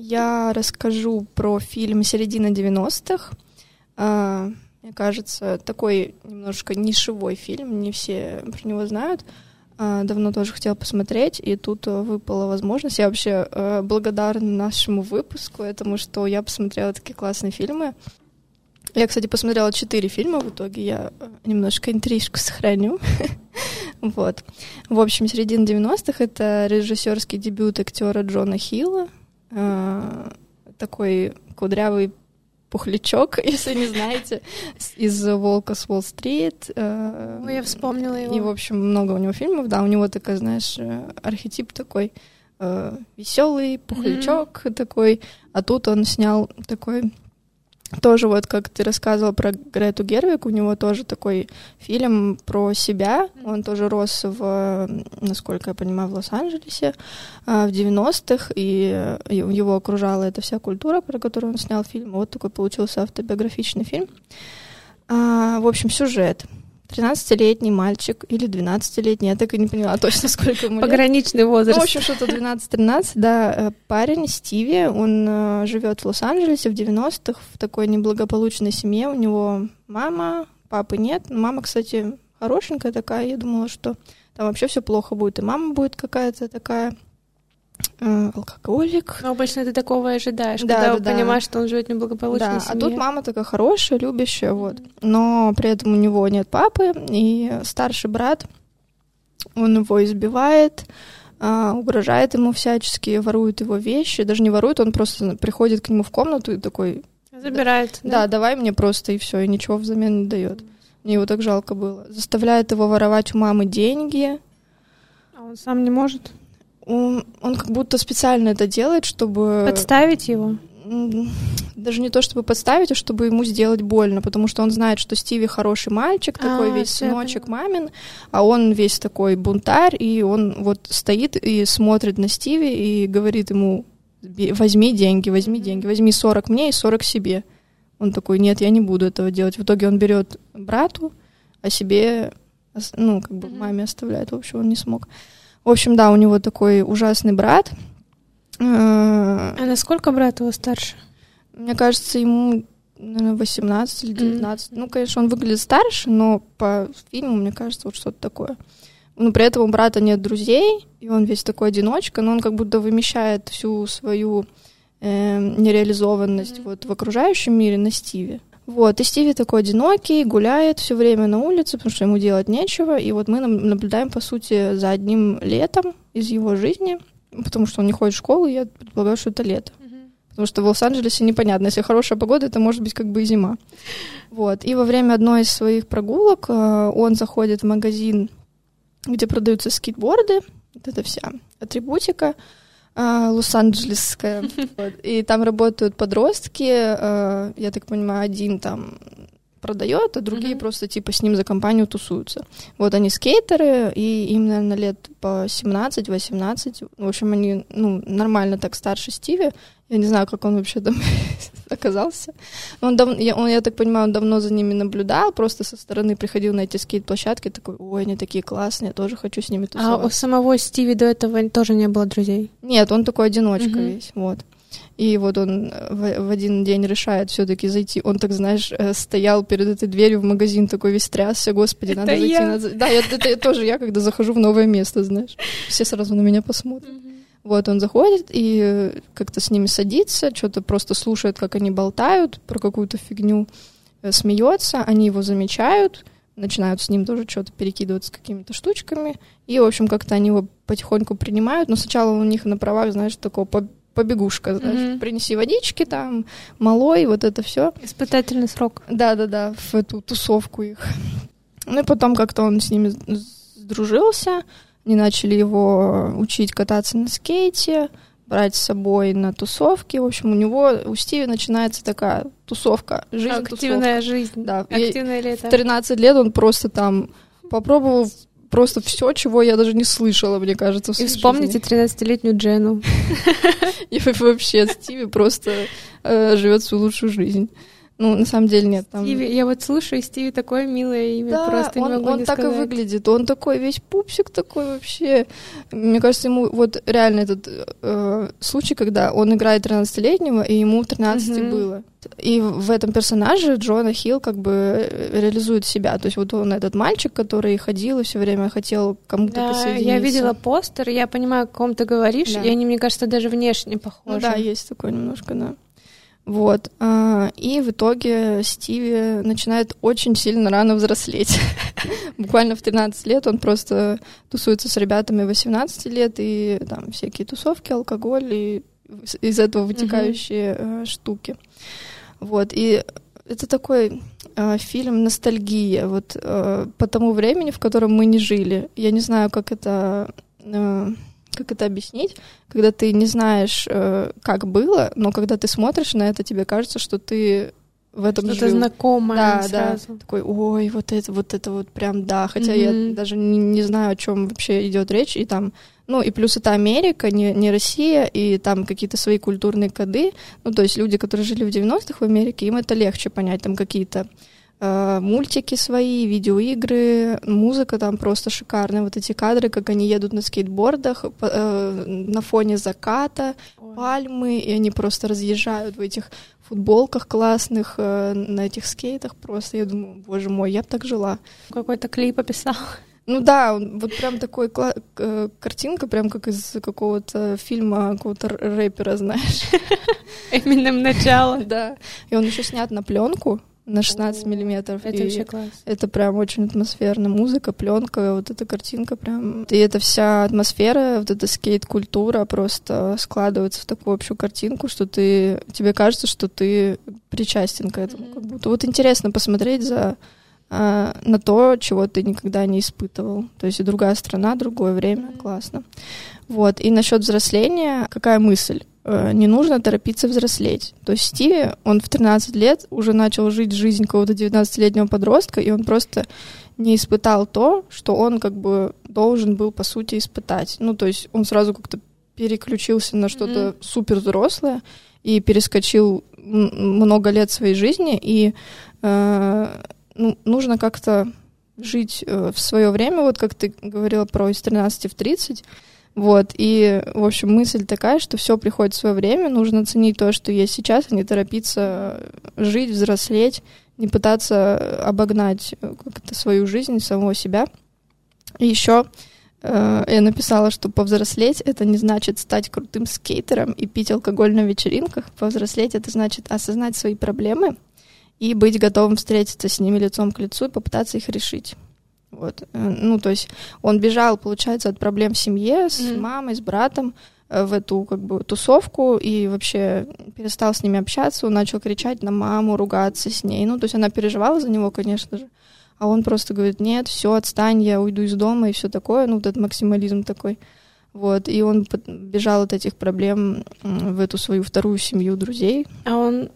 Speaker 3: Я расскажу про фильм «Середина 90-х». А, мне кажется, такой немножко нишевой фильм, не все про него знают. А, давно тоже хотела посмотреть, и тут выпала возможность. Я вообще а, благодарна нашему выпуску, этому, что я посмотрела такие классные фильмы. Я, кстати, посмотрела четыре фильма в итоге, я э, немножко интрижку сохраню. вот. В общем, середина 90-х — это режиссерский дебют актера Джона Хилла. Э, такой кудрявый пухлячок, если не знаете, из «Волка с Уолл-стрит».
Speaker 1: Э, Ой, я вспомнила его.
Speaker 3: И, в общем, много у него фильмов, да, у него такой, знаешь, архетип такой веселый пухлячок mm-hmm. такой, а тут он снял такой тоже вот как ты рассказывал про Грету Гервик, у него тоже такой фильм про себя. Он тоже рос в, насколько я понимаю, в Лос-Анджелесе а, в 90-х, и его окружала эта вся культура, про которую он снял фильм. Вот такой получился автобиографичный фильм. А, в общем, сюжет. 13-летний мальчик или 12-летний, я так и не поняла точно, сколько ему
Speaker 1: лет. Пограничный возраст.
Speaker 3: Ну, в общем, что-то 12-13, да. Э, парень Стиви, он э, живет в Лос-Анджелесе в 90-х в такой неблагополучной семье. У него мама, папы нет. Мама, кстати, хорошенькая такая. Я думала, что там вообще все плохо будет. И мама будет какая-то такая алкоголик.
Speaker 1: Но обычно ты такого ожидаешь, да, когда да, понимаешь, да. что он живет в неблагополучной да,
Speaker 3: семье. А тут мама такая хорошая, любящая, вот. Но при этом у него нет папы, и старший брат, он его избивает, а, угрожает ему всячески, ворует его вещи. Даже не ворует, он просто приходит к нему в комнату и такой...
Speaker 1: Забирает.
Speaker 3: Да, да давай мне просто, и все, и ничего взамен не дает. Мне его так жалко было. Заставляет его воровать у мамы деньги.
Speaker 1: А он сам не может?
Speaker 3: Он, он как будто специально это делает, чтобы...
Speaker 1: Подставить его?
Speaker 3: Даже не то, чтобы подставить, а чтобы ему сделать больно, потому что он знает, что Стиви хороший мальчик, такой а, весь сыночек мамин, а он весь такой бунтарь, и он вот стоит и смотрит на Стиви и говорит ему, возьми деньги, возьми деньги, возьми 40 мне и 40 себе. Он такой, нет, я не буду этого делать. В итоге он берет брату, а себе, ну, как бы маме оставляет. В общем, он не смог. В общем, да, у него такой ужасный брат.
Speaker 1: А насколько брат его старше?
Speaker 3: Мне кажется, ему, наверное, 18 или 19. Mm-hmm. Ну, конечно, он выглядит старше, но по фильму, мне кажется, вот что-то такое. Но при этом у брата нет друзей, и он весь такой одиночка, но он как будто вымещает всю свою э, нереализованность mm-hmm. вот в окружающем мире на Стиве. Вот, и Стиви такой одинокий, гуляет все время на улице, потому что ему делать нечего. И вот мы наблюдаем, по сути, за одним летом из его жизни, потому что он не ходит в школу, и я предполагаю, что это лето. Потому что в Лос-Анджелесе непонятно, если хорошая погода, это может быть как бы и зима. Вот. И во время одной из своих прогулок э, он заходит в магазин, где продаются скейтборды, вот это вся атрибутика, а, Лос-Анджелесская. И там работают подростки, а, я так понимаю, один там продает, а другие mm-hmm. просто типа с ним за компанию тусуются. Вот они скейтеры, и им, наверное, лет по 17-18. В общем, они ну, нормально так старше Стиви. Я не знаю, как он вообще там оказался. Он, дав... я, он, я так понимаю, он давно за ними наблюдал, просто со стороны приходил на эти скейт-площадки, такой, ой, они такие классные, я тоже хочу с ними тусоваться.
Speaker 1: А у самого Стиви до этого тоже не было друзей?
Speaker 3: Нет, он такой одиночка mm-hmm. весь, вот. И вот он в, в один день решает все-таки зайти. Он так, знаешь, э, стоял перед этой дверью в магазин, такой весь трясся, господи, это надо я. зайти. Надо... Да, я, это, это тоже я, когда захожу в новое место, знаешь. Все сразу на меня посмотрят. Mm-hmm. Вот он заходит и э, как-то с ними садится, что-то просто слушает, как они болтают про какую-то фигню, э, смеется, они его замечают, начинают с ним тоже что-то перекидываться какими-то штучками, и, в общем, как-то они его потихоньку принимают, но сначала у них на правах, знаешь, такого побегушка, знаешь, mm-hmm. принеси водички там, малой, вот это все.
Speaker 1: Испытательный срок.
Speaker 3: Да-да-да, в эту тусовку их. Ну и потом как-то он с ними сдружился, они начали его учить кататься на скейте, брать с собой на тусовки. В общем, у него, у Стиви начинается такая тусовка, жизнь
Speaker 1: Активная
Speaker 3: тусовка.
Speaker 1: жизнь.
Speaker 3: Да. Активное лето. В 13 лет он просто там попробовал просто все, чего я даже не слышала, мне кажется.
Speaker 1: И вспомните 13-летнюю Джену.
Speaker 3: И вообще Стиви просто э, живет свою лучшую жизнь. Ну, на самом деле нет.
Speaker 1: Там... Стиви, я вот слушаю, Стиви такое милое имя, да, просто
Speaker 3: он,
Speaker 1: не могу
Speaker 3: он
Speaker 1: не
Speaker 3: так
Speaker 1: сказать.
Speaker 3: и выглядит, он такой весь пупсик такой вообще. Мне кажется, ему вот реально этот э, случай, когда он играет 13-летнего, и ему 13 угу. было. И в этом персонаже Джона Хилл как бы э, реализует себя. То есть вот он этот мальчик, который ходил и все время хотел кому-то да, присоединиться.
Speaker 1: я видела постер, я понимаю, о ком ты говоришь, да. и они, мне кажется, даже внешне похожи.
Speaker 3: Ну, да, есть такое немножко, да. Вот. А, и в итоге Стиви начинает очень сильно рано взрослеть. Буквально в 13 лет он просто тусуется с ребятами 18 лет, и там всякие тусовки, алкоголь, и из этого вытекающие mm-hmm. штуки. Вот. И это такой э, фильм ностальгия вот э, по тому времени, в котором мы не жили. Я не знаю, как это э, как это объяснить, когда ты не знаешь, э, как было, но когда ты смотришь на это, тебе кажется, что ты в этом
Speaker 1: Что-то знакомое
Speaker 3: да,
Speaker 1: сразу.
Speaker 3: Да, такой, ой, вот это, вот это вот прям да. Хотя mm-hmm. я даже не, не знаю, о чем вообще идет речь, и там, ну и плюс это Америка, не, не Россия, и там какие-то свои культурные коды. Ну, то есть люди, которые жили в 90-х в Америке, им это легче понять, там какие-то мультики свои, видеоигры, музыка там просто шикарная. Вот эти кадры, как они едут на скейтбордах э, на фоне заката, Ой. пальмы, и они просто разъезжают в этих футболках классных, э, на этих скейтах просто. Я думаю, боже мой, я бы так жила.
Speaker 1: Какой-то клип описал.
Speaker 3: Ну да, вот прям такой кла- картинка, прям как из какого-то фильма какого-то рэпера, знаешь.
Speaker 1: Именно начало.
Speaker 3: Да. И он еще снят на пленку на 16 миллиметров.
Speaker 1: Это вообще класс.
Speaker 3: Это прям очень атмосферно. Музыка, пленка, вот эта картинка прям. И эта вся атмосфера, вот эта скейт-культура просто складывается в такую общую картинку, что ты тебе кажется, что ты причастен к этому. Mm-hmm. Как будто. Вот интересно посмотреть за а, на то, чего ты никогда не испытывал. То есть другая страна, другое время, mm-hmm. классно. Вот. И насчет взросления, какая мысль? Э, не нужно торопиться взрослеть. То есть Стиви, он в 13 лет уже начал жить жизнь какого-то 19-летнего подростка, и он просто не испытал то, что он как бы должен был, по сути, испытать. Ну, то есть он сразу как-то переключился на что-то mm-hmm. супер взрослое и перескочил много лет своей жизни, и э, ну, нужно как-то жить э, в свое время, вот как ты говорила про из 13 в 30, вот, и, в общем, мысль такая, что все приходит в свое время, нужно ценить то, что есть сейчас, а не торопиться жить, взрослеть, не пытаться обогнать э, как-то свою жизнь, самого себя. И еще э, я написала, что повзрослеть это не значит стать крутым скейтером и пить алкоголь на вечеринках. Повзрослеть это значит осознать свои проблемы и быть готовым встретиться с ними лицом к лицу и попытаться их решить. Вот. Э, ну, то есть он бежал, получается, от проблем в семье с mm-hmm. мамой, с братом э, в эту как бы тусовку и вообще перестал с ними общаться, он начал кричать на маму, ругаться с ней. Ну, то есть она переживала за него, конечно же. А он просто говорит, нет, все, отстань, я уйду из дома и все такое. Ну, вот этот максимализм такой. Вот, и он бежал от этих проблем в эту свою вторую семью друзей.
Speaker 1: А он,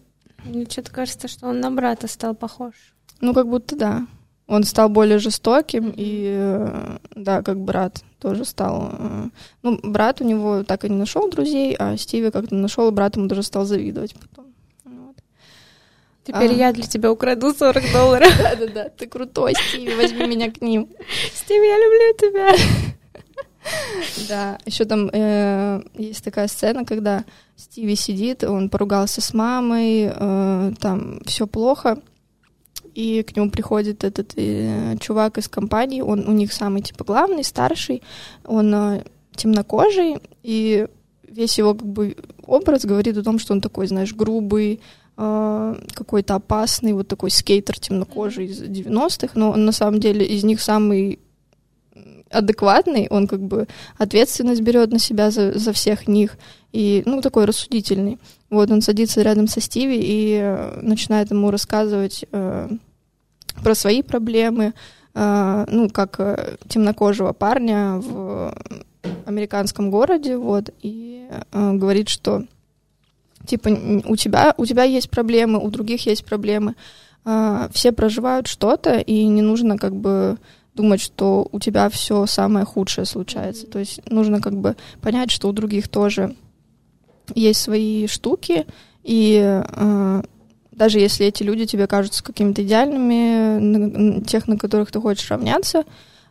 Speaker 1: мне что-то кажется, что он на брата стал похож.
Speaker 3: Ну, как будто да. Он стал более жестоким, и э, да, как брат тоже стал. Э, ну, брат у него так и не нашел друзей, а Стиви как-то нашел, и брат ему даже стал завидовать потом. Вот.
Speaker 1: Теперь а... я для тебя украду 40 долларов.
Speaker 3: Да-да-да, ты крутой, Стиви, возьми меня к ним.
Speaker 1: Стиви, я люблю тебя.
Speaker 3: Да, еще там э, есть такая сцена, когда Стиви сидит, он поругался с мамой, э, там все плохо, и к нему приходит этот э, чувак из компании, он у них самый, типа, главный, старший, он э, темнокожий, и весь его, как бы, образ говорит о том, что он такой, знаешь, грубый, э, какой-то опасный, вот такой скейтер темнокожий из 90-х, но он на самом деле из них самый адекватный, он как бы ответственность берет на себя за, за всех них, и, ну, такой рассудительный. Вот он садится рядом со Стиви и э, начинает ему рассказывать э, про свои проблемы, э, ну, как э, темнокожего парня в американском городе, вот, и э, говорит, что типа у тебя, у тебя есть проблемы, у других есть проблемы, э, все проживают что-то, и не нужно как бы думать, что у тебя все самое худшее случается. То есть нужно как бы понять, что у других тоже есть свои штуки, и э, даже если эти люди тебе кажутся какими-то идеальными, тех, на которых ты хочешь равняться,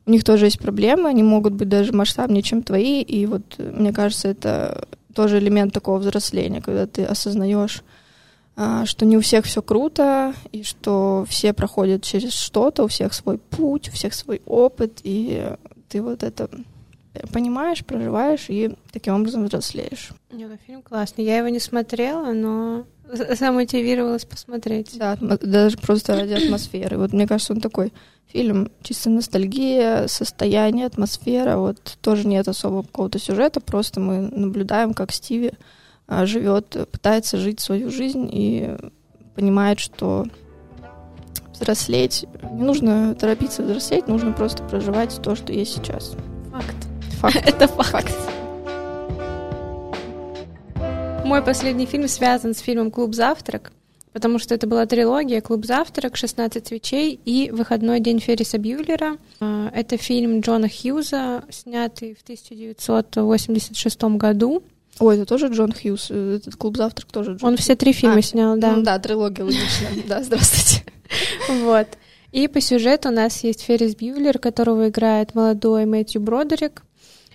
Speaker 3: у них тоже есть проблемы, они могут быть даже масштабнее, чем твои, и вот мне кажется, это тоже элемент такого взросления, когда ты осознаешь, что не у всех все круто, и что все проходят через что-то, у всех свой путь, у всех свой опыт, и ты вот это понимаешь, проживаешь и таким образом взрослеешь.
Speaker 1: Нет, ну фильм классный. Я его не смотрела, но замотивировалась посмотреть.
Speaker 3: Да, даже просто ради атмосферы. Вот мне кажется, он такой фильм чисто ностальгия, состояние, атмосфера. Вот тоже нет особого какого-то сюжета, просто мы наблюдаем, как Стиви а, живет, пытается жить свою жизнь и понимает, что взрослеть, не нужно торопиться взрослеть, нужно просто проживать то, что есть сейчас.
Speaker 1: Факт.
Speaker 3: Факт.
Speaker 1: Это факт. Мой последний фильм связан с фильмом «Клуб завтрак», потому что это была трилогия «Клуб завтрак», «16 свечей» и «Выходной день Ферриса Бьюлера». А, это фильм Джона Хьюза, снятый в 1986 году.
Speaker 3: Ой, это тоже Джон Хьюз, этот «Клуб завтрак» тоже Джон
Speaker 1: Он все три фильма
Speaker 3: а,
Speaker 1: снял, да.
Speaker 3: Ну, да, трилогия, логично. Да, здравствуйте.
Speaker 1: Вот. И по сюжету у нас есть Феррис Бьюлер, которого играет молодой Мэтью Бродерик.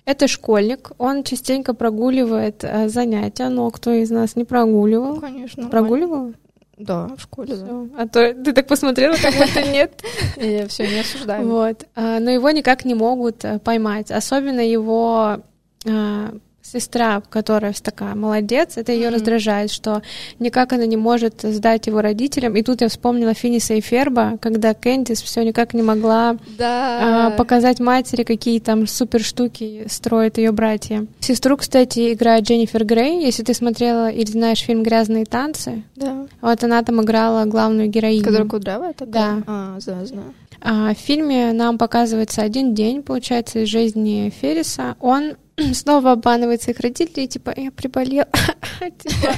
Speaker 1: Это школьник, он частенько прогуливает э, занятия, но кто из нас не прогуливал?
Speaker 3: Ну, конечно.
Speaker 1: Прогуливал?
Speaker 3: Да, в школе, да.
Speaker 1: А то ты так посмотрела, как будто нет.
Speaker 3: Я все не осуждаю.
Speaker 1: Вот. А, Но его никак не могут э, поймать. Особенно его а, сестра, которая такая молодец, это ее
Speaker 3: Мгм.
Speaker 1: раздражает, что никак она не может сдать его родителям. И тут я вспомнила Финиса и Ферба, когда Кэндис все никак не могла
Speaker 3: Да.
Speaker 1: а, показать матери, какие там супер штуки строят ее братья. Сестру, кстати, играет Дженнифер Грей. Если ты смотрела или знаешь фильм «Грязные танцы»,
Speaker 3: Да.
Speaker 1: вот она там играла главную героиню.
Speaker 3: Которая кудрявая такая?
Speaker 1: Да.
Speaker 3: А, знаю, знаю.
Speaker 1: А, в фильме нам показывается один день, получается, из жизни Ферриса. Он снова обманывает своих родителей, типа, я приболел, типа,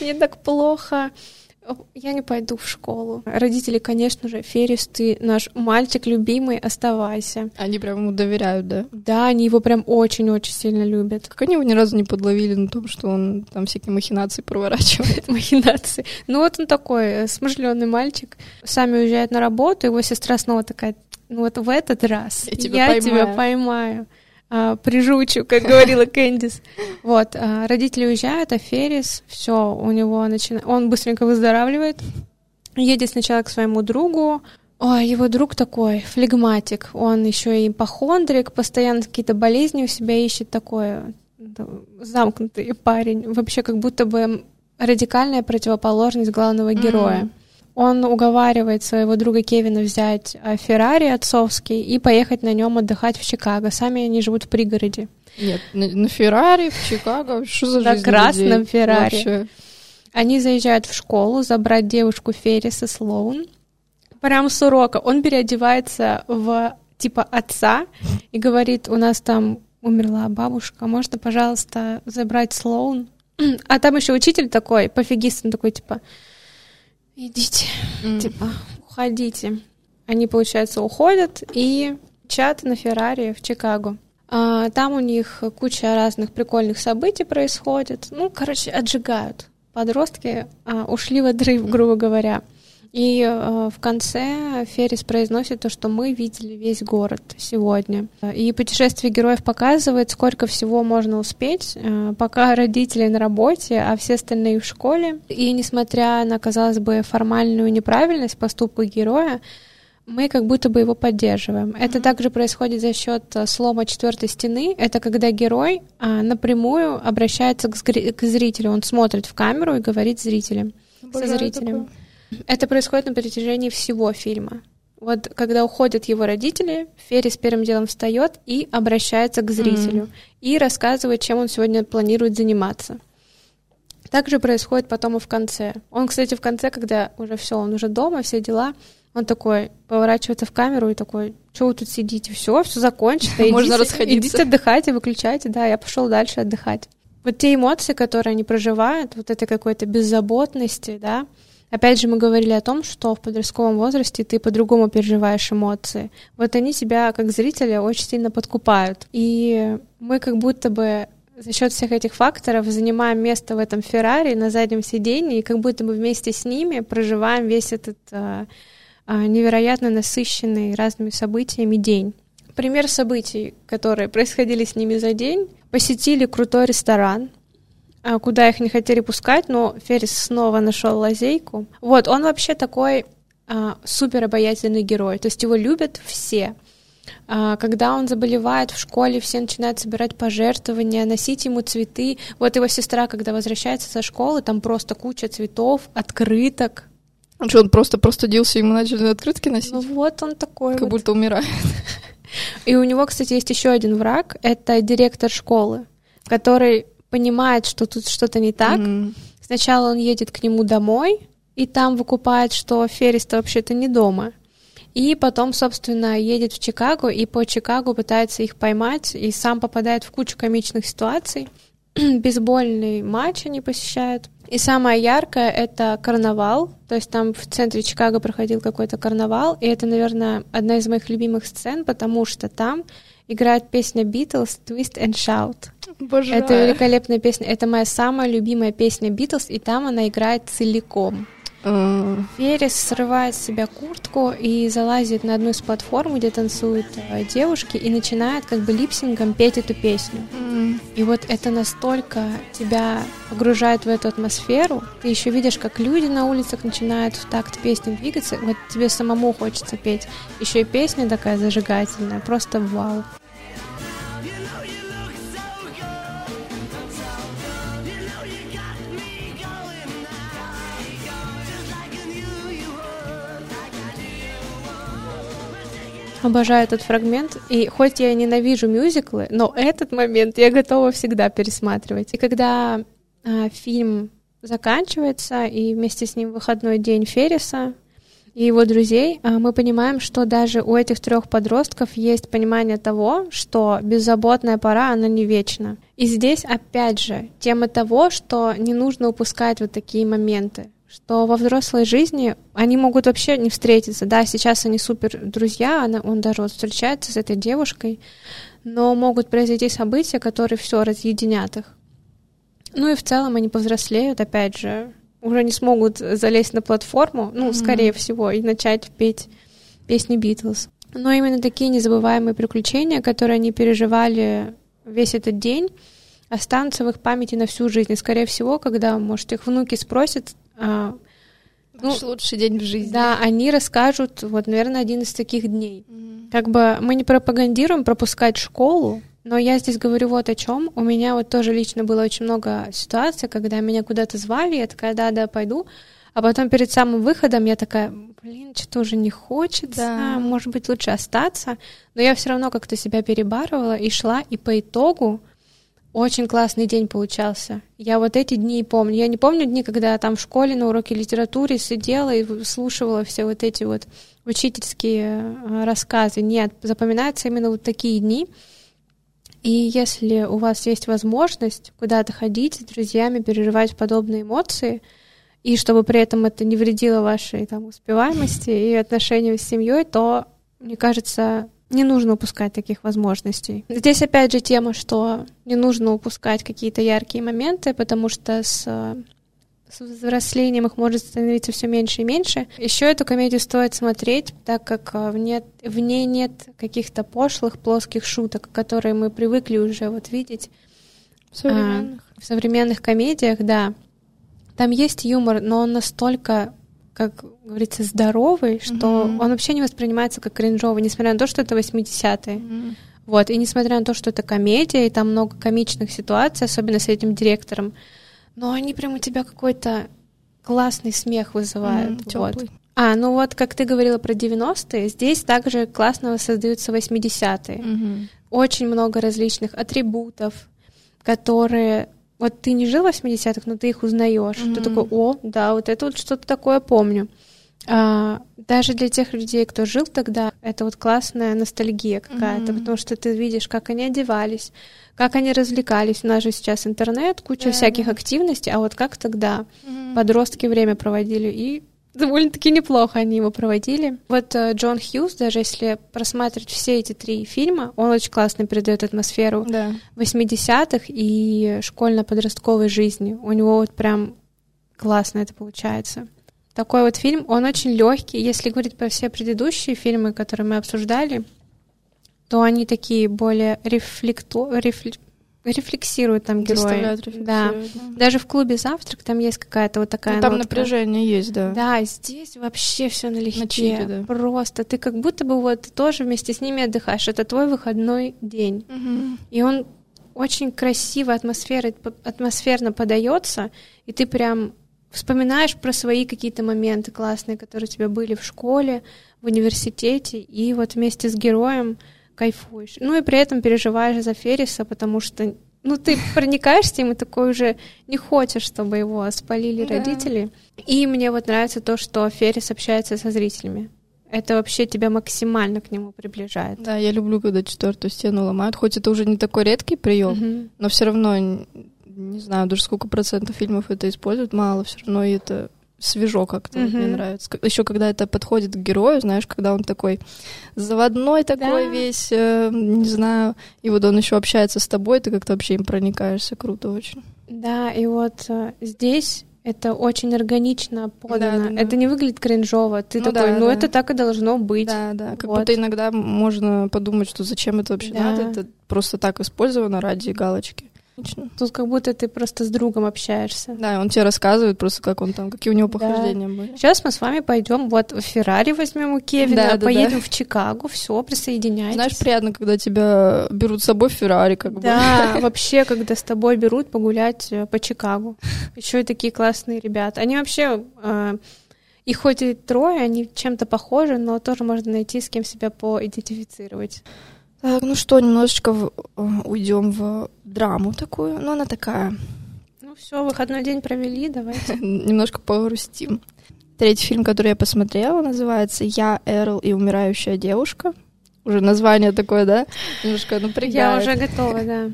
Speaker 1: мне так плохо, я не пойду в школу. Родители, конечно же, Феррис, ты наш мальчик любимый, оставайся.
Speaker 3: Они прям ему доверяют, да?
Speaker 1: Да, они его прям очень-очень сильно любят.
Speaker 3: Как они его ни разу не подловили на том, что он там всякие махинации проворачивает?
Speaker 1: Махинации. Ну вот он такой смышленый мальчик. Сами уезжают на работу, его сестра снова такая, ну вот в этот раз
Speaker 3: Я тебя
Speaker 1: тебя
Speaker 3: поймаю».
Speaker 1: поймаю. А, прижучу, как говорила Кэндис. Вот, а, родители уезжают, а Феррис, все, у него начинает... Он быстренько выздоравливает, едет сначала к своему другу, Ой, его друг такой, флегматик, он еще и ипохондрик, постоянно какие-то болезни у себя ищет, такой замкнутый парень, вообще как будто бы радикальная противоположность главного героя. Он уговаривает своего друга Кевина взять а, Феррари отцовский и поехать на нем отдыхать в Чикаго. Сами они живут в пригороде.
Speaker 3: Нет, на, на Феррари в Чикаго, что за
Speaker 1: На
Speaker 3: жизнь
Speaker 1: красном
Speaker 3: людей?
Speaker 1: Феррари.
Speaker 3: Вообще.
Speaker 1: Они заезжают в школу забрать девушку Ферриса Слоун. Прям с урока. Он переодевается в типа отца и говорит, у нас там умерла бабушка, можно, пожалуйста, забрать Слоун? А там еще учитель такой, пофигист, он такой, типа, идите,
Speaker 3: М.
Speaker 1: типа, уходите. Они, получается, уходят и чат на Феррари в Чикаго. А, там у них куча разных прикольных событий происходит. Ну, короче, отжигают. Подростки а, ушли в отрыв, грубо говоря. И э, в конце Феррис произносит то, что мы видели весь город сегодня. И путешествие героев показывает, сколько всего можно успеть, э, пока родители на работе, а все остальные в школе. И несмотря на, казалось бы, формальную неправильность поступка героя, мы как будто бы его поддерживаем. Это также происходит за счет э, слома четвертой стены. Это когда герой а, напрямую обращается к, к зрителю. Он смотрит в камеру и говорит зрителям со
Speaker 3: Обожаю
Speaker 1: зрителем.
Speaker 3: такое.
Speaker 1: Это происходит на протяжении всего фильма. Вот когда уходят его родители, Феррис первым делом встает и обращается к зрителю и рассказывает, чем он сегодня планирует заниматься. Также происходит потом и в конце. Он, кстати, в конце, когда уже все, он уже дома, все дела, он такой поворачивается в камеру и такой, что вы тут сидите, все, все закончено,
Speaker 3: Можно
Speaker 1: идите-
Speaker 3: расходиться».
Speaker 1: Идите отдыхайте, выключайте, да, я пошел дальше отдыхать. Вот те эмоции, которые они проживают, вот этой какой-то беззаботности, да, Опять же, мы говорили о том, что в подростковом возрасте ты по-другому переживаешь эмоции. Вот они тебя, как зрителя, очень сильно подкупают. И мы как будто бы за счет всех этих факторов занимаем место в этом Феррари на заднем сиденье, и как будто бы вместе с ними проживаем весь этот а, а, невероятно насыщенный разными событиями день. Пример событий, которые происходили с ними за день. Посетили крутой ресторан, куда их не хотели пускать, но Феррис снова нашел лазейку. Вот, он вообще такой а, супер обаятельный герой, то есть его любят все. А, когда он заболевает в школе, все начинают собирать пожертвования, носить ему цветы. Вот его сестра, когда возвращается со школы, там просто куча цветов, открыток.
Speaker 3: Он что, он просто простудился, ему начали открытки носить?
Speaker 1: Ну вот он такой.
Speaker 3: Как
Speaker 1: вот.
Speaker 3: будто умирает.
Speaker 1: И у него, кстати, есть еще один враг. Это директор школы, который понимает, что тут что-то не так. Mm-hmm. Сначала он едет к нему домой, и там выкупает, что Ферриста вообще-то не дома. И потом, собственно, едет в Чикаго и по Чикаго пытается их поймать и сам попадает в кучу комичных ситуаций. Бейсбольный матч они посещают. И самое яркое — это карнавал. То есть там в центре Чикаго проходил какой-то карнавал. И это, наверное, одна из моих любимых сцен, потому что там играет песня Beatles «Twist and Shout».
Speaker 3: Боже.
Speaker 1: Это великолепная песня. Это моя самая любимая песня Beatles, и там она играет целиком. Феррис срывает с себя куртку и залазит на одну из платформ, где танцуют э, девушки, и начинает как бы липсингом петь эту песню.
Speaker 3: Mm.
Speaker 1: И вот это настолько тебя погружает в эту атмосферу. Ты еще видишь, как люди на улицах начинают в такт песни двигаться. Вот тебе самому хочется петь. Еще и песня такая зажигательная, просто вау. Обожаю этот фрагмент, и хоть я ненавижу мюзиклы, но этот момент я готова всегда пересматривать. И когда э, фильм заканчивается, и вместе с ним выходной день Ферриса и его друзей, э, мы понимаем, что даже у этих трех подростков есть понимание того, что беззаботная пора, она не вечна. И здесь, опять же, тема того, что не нужно упускать вот такие моменты, что во взрослой жизни они могут вообще не встретиться. Да, сейчас они супер друзья, она, он даже вот встречается с этой девушкой, но могут произойти события, которые все разъединят их. Ну и в целом они повзрослеют, опять же, уже не смогут залезть на платформу, ну, mm-hmm. скорее всего, и начать петь песни Битлз. Но именно такие незабываемые приключения, которые они переживали весь этот день, останутся в их памяти на всю жизнь. И, скорее всего, когда, может, их внуки спросят, а,
Speaker 3: ну, лучший день в жизни.
Speaker 1: Да, они расскажут, вот, наверное, один из таких дней. Mm-hmm. Как бы мы не пропагандируем пропускать школу, но я здесь говорю вот о чем. У меня вот тоже лично было очень много ситуаций, когда меня куда-то звали, я такая, да, да, пойду. А потом перед самым выходом я такая, блин, что-то уже не хочется, да. может быть, лучше остаться. Но я все равно как-то себя перебарывала и шла, и по итогу очень классный день получался. Я вот эти дни помню. Я не помню дни, когда я там в школе на уроке литературы сидела и слушала все вот эти вот учительские э, рассказы. Нет, запоминаются именно вот такие дни. И если у вас есть возможность куда-то ходить с друзьями, переживать подобные эмоции, и чтобы при этом это не вредило вашей там, успеваемости и отношениям с семьей, то, мне кажется, не нужно упускать таких возможностей. Здесь опять же тема, что не нужно упускать какие-то яркие моменты, потому что с, с взрослением их может становиться все меньше и меньше. Еще эту комедию стоит смотреть, так как в, нет, в ней нет каких-то пошлых, плоских шуток, которые мы привыкли уже вот видеть
Speaker 3: в современных,
Speaker 1: а, в современных комедиях, да. Там есть юмор, но он настолько как говорится, здоровый, что mm-hmm. он вообще не воспринимается как кринжовый, несмотря на то, что это 80-е. Mm-hmm. Вот, и несмотря на то, что это комедия, и там много комичных ситуаций, особенно с этим директором, но они прям у тебя какой-то классный смех вызывают. Mm-hmm, вот. А, ну вот, как ты говорила про 90-е, здесь также классно создаются 80-е.
Speaker 3: Mm-hmm.
Speaker 1: Очень много различных атрибутов, которые вот ты не жил в 80-х, но ты их узнаешь. Mm-hmm. Ты такой, о, да, вот это вот что-то такое помню. А, даже для тех людей, кто жил тогда, это вот классная ностальгия какая-то, mm-hmm. потому что ты видишь, как они одевались, как они развлекались. У нас же сейчас интернет, куча yeah, всяких yeah. активностей, а вот как тогда mm-hmm. подростки время проводили, и довольно-таки неплохо они его проводили. Вот э, Джон Хьюз, даже если просматривать все эти три фильма, он очень классно передает атмосферу
Speaker 3: да.
Speaker 1: 80-х и школьно-подростковой жизни. У него вот прям классно это получается. Такой вот фильм, он очень легкий. Если говорить про все предыдущие фильмы, которые мы обсуждали, то они такие более рефлекту... рефлек... рефлексируют там герои. Да.
Speaker 3: да.
Speaker 1: Даже в клубе завтрак там есть какая-то вот такая
Speaker 3: Ну, там
Speaker 1: нотка.
Speaker 3: напряжение есть, да.
Speaker 1: Да, здесь вообще все налегке.
Speaker 3: На чиле, да.
Speaker 1: Просто ты как будто бы вот тоже вместе с ними отдыхаешь. Это твой выходной день.
Speaker 3: Мгм.
Speaker 1: И он очень красиво, атмосфера, атмосферно подается, и ты прям вспоминаешь про свои какие-то моменты классные, которые у тебя были в школе, в университете, и вот вместе с героем кайфуешь. Ну и при этом переживаешь за Ферриса, потому что ну, ты проникаешься им и такой уже не хочешь, чтобы его спалили
Speaker 3: Да.
Speaker 1: родители. И мне вот нравится то, что Феррис общается со зрителями. Это вообще тебя максимально к нему приближает.
Speaker 3: Да, я люблю, когда четвертую стену ломают, хоть это уже не такой редкий прием,
Speaker 1: Мгм.
Speaker 3: но все равно не знаю даже сколько процентов фильмов это используют, мало, все равно и это свежо как-то вот мне нравится. Еще когда это подходит к герою, знаешь, когда он такой заводной такой
Speaker 1: Да.
Speaker 3: весь, э, не знаю, и вот он еще общается с тобой, ты как-то вообще им проникаешься, круто очень.
Speaker 1: Да, и вот э, здесь это очень органично подано.
Speaker 3: Да, да, да.
Speaker 1: Это не выглядит кринжово. Ты
Speaker 3: Ну
Speaker 1: такой,
Speaker 3: да,
Speaker 1: ну
Speaker 3: да.
Speaker 1: это так и должно быть.
Speaker 3: Да, да, как
Speaker 1: Вот.
Speaker 3: будто иногда можно подумать, что зачем это вообще
Speaker 1: Да.
Speaker 3: надо, это просто так использовано ради галочки. Отлично.
Speaker 1: Тут как будто ты просто с другом общаешься.
Speaker 3: Да, и он тебе рассказывает просто, как он там, какие у него
Speaker 1: Да.
Speaker 3: похождения были.
Speaker 1: Сейчас мы с вами пойдем вот в Феррари возьмем у Кевина,
Speaker 3: Да, да,
Speaker 1: поедем в Чикаго, все, присоединяйтесь.
Speaker 3: Знаешь, приятно, когда тебя берут с собой в Феррари, как бы.
Speaker 1: Да, вообще, когда с тобой берут погулять э, по Чикагу. Еще и такие классные ребята. Они вообще, э, их хоть и трое, они чем-то похожи, но тоже можно найти, с кем себя поидентифицировать.
Speaker 3: Так, ну что, немножечко в- э, уйдем в драму такую. Ну, она такая.
Speaker 1: Ну все, выходной день провели, давайте.
Speaker 3: Немножко погрустим. Третий фильм, который я посмотрела, называется «Я, Эрл и умирающая девушка». Уже название такое, да? Немножко
Speaker 1: Я
Speaker 3: напрягает.
Speaker 1: уже готова, да.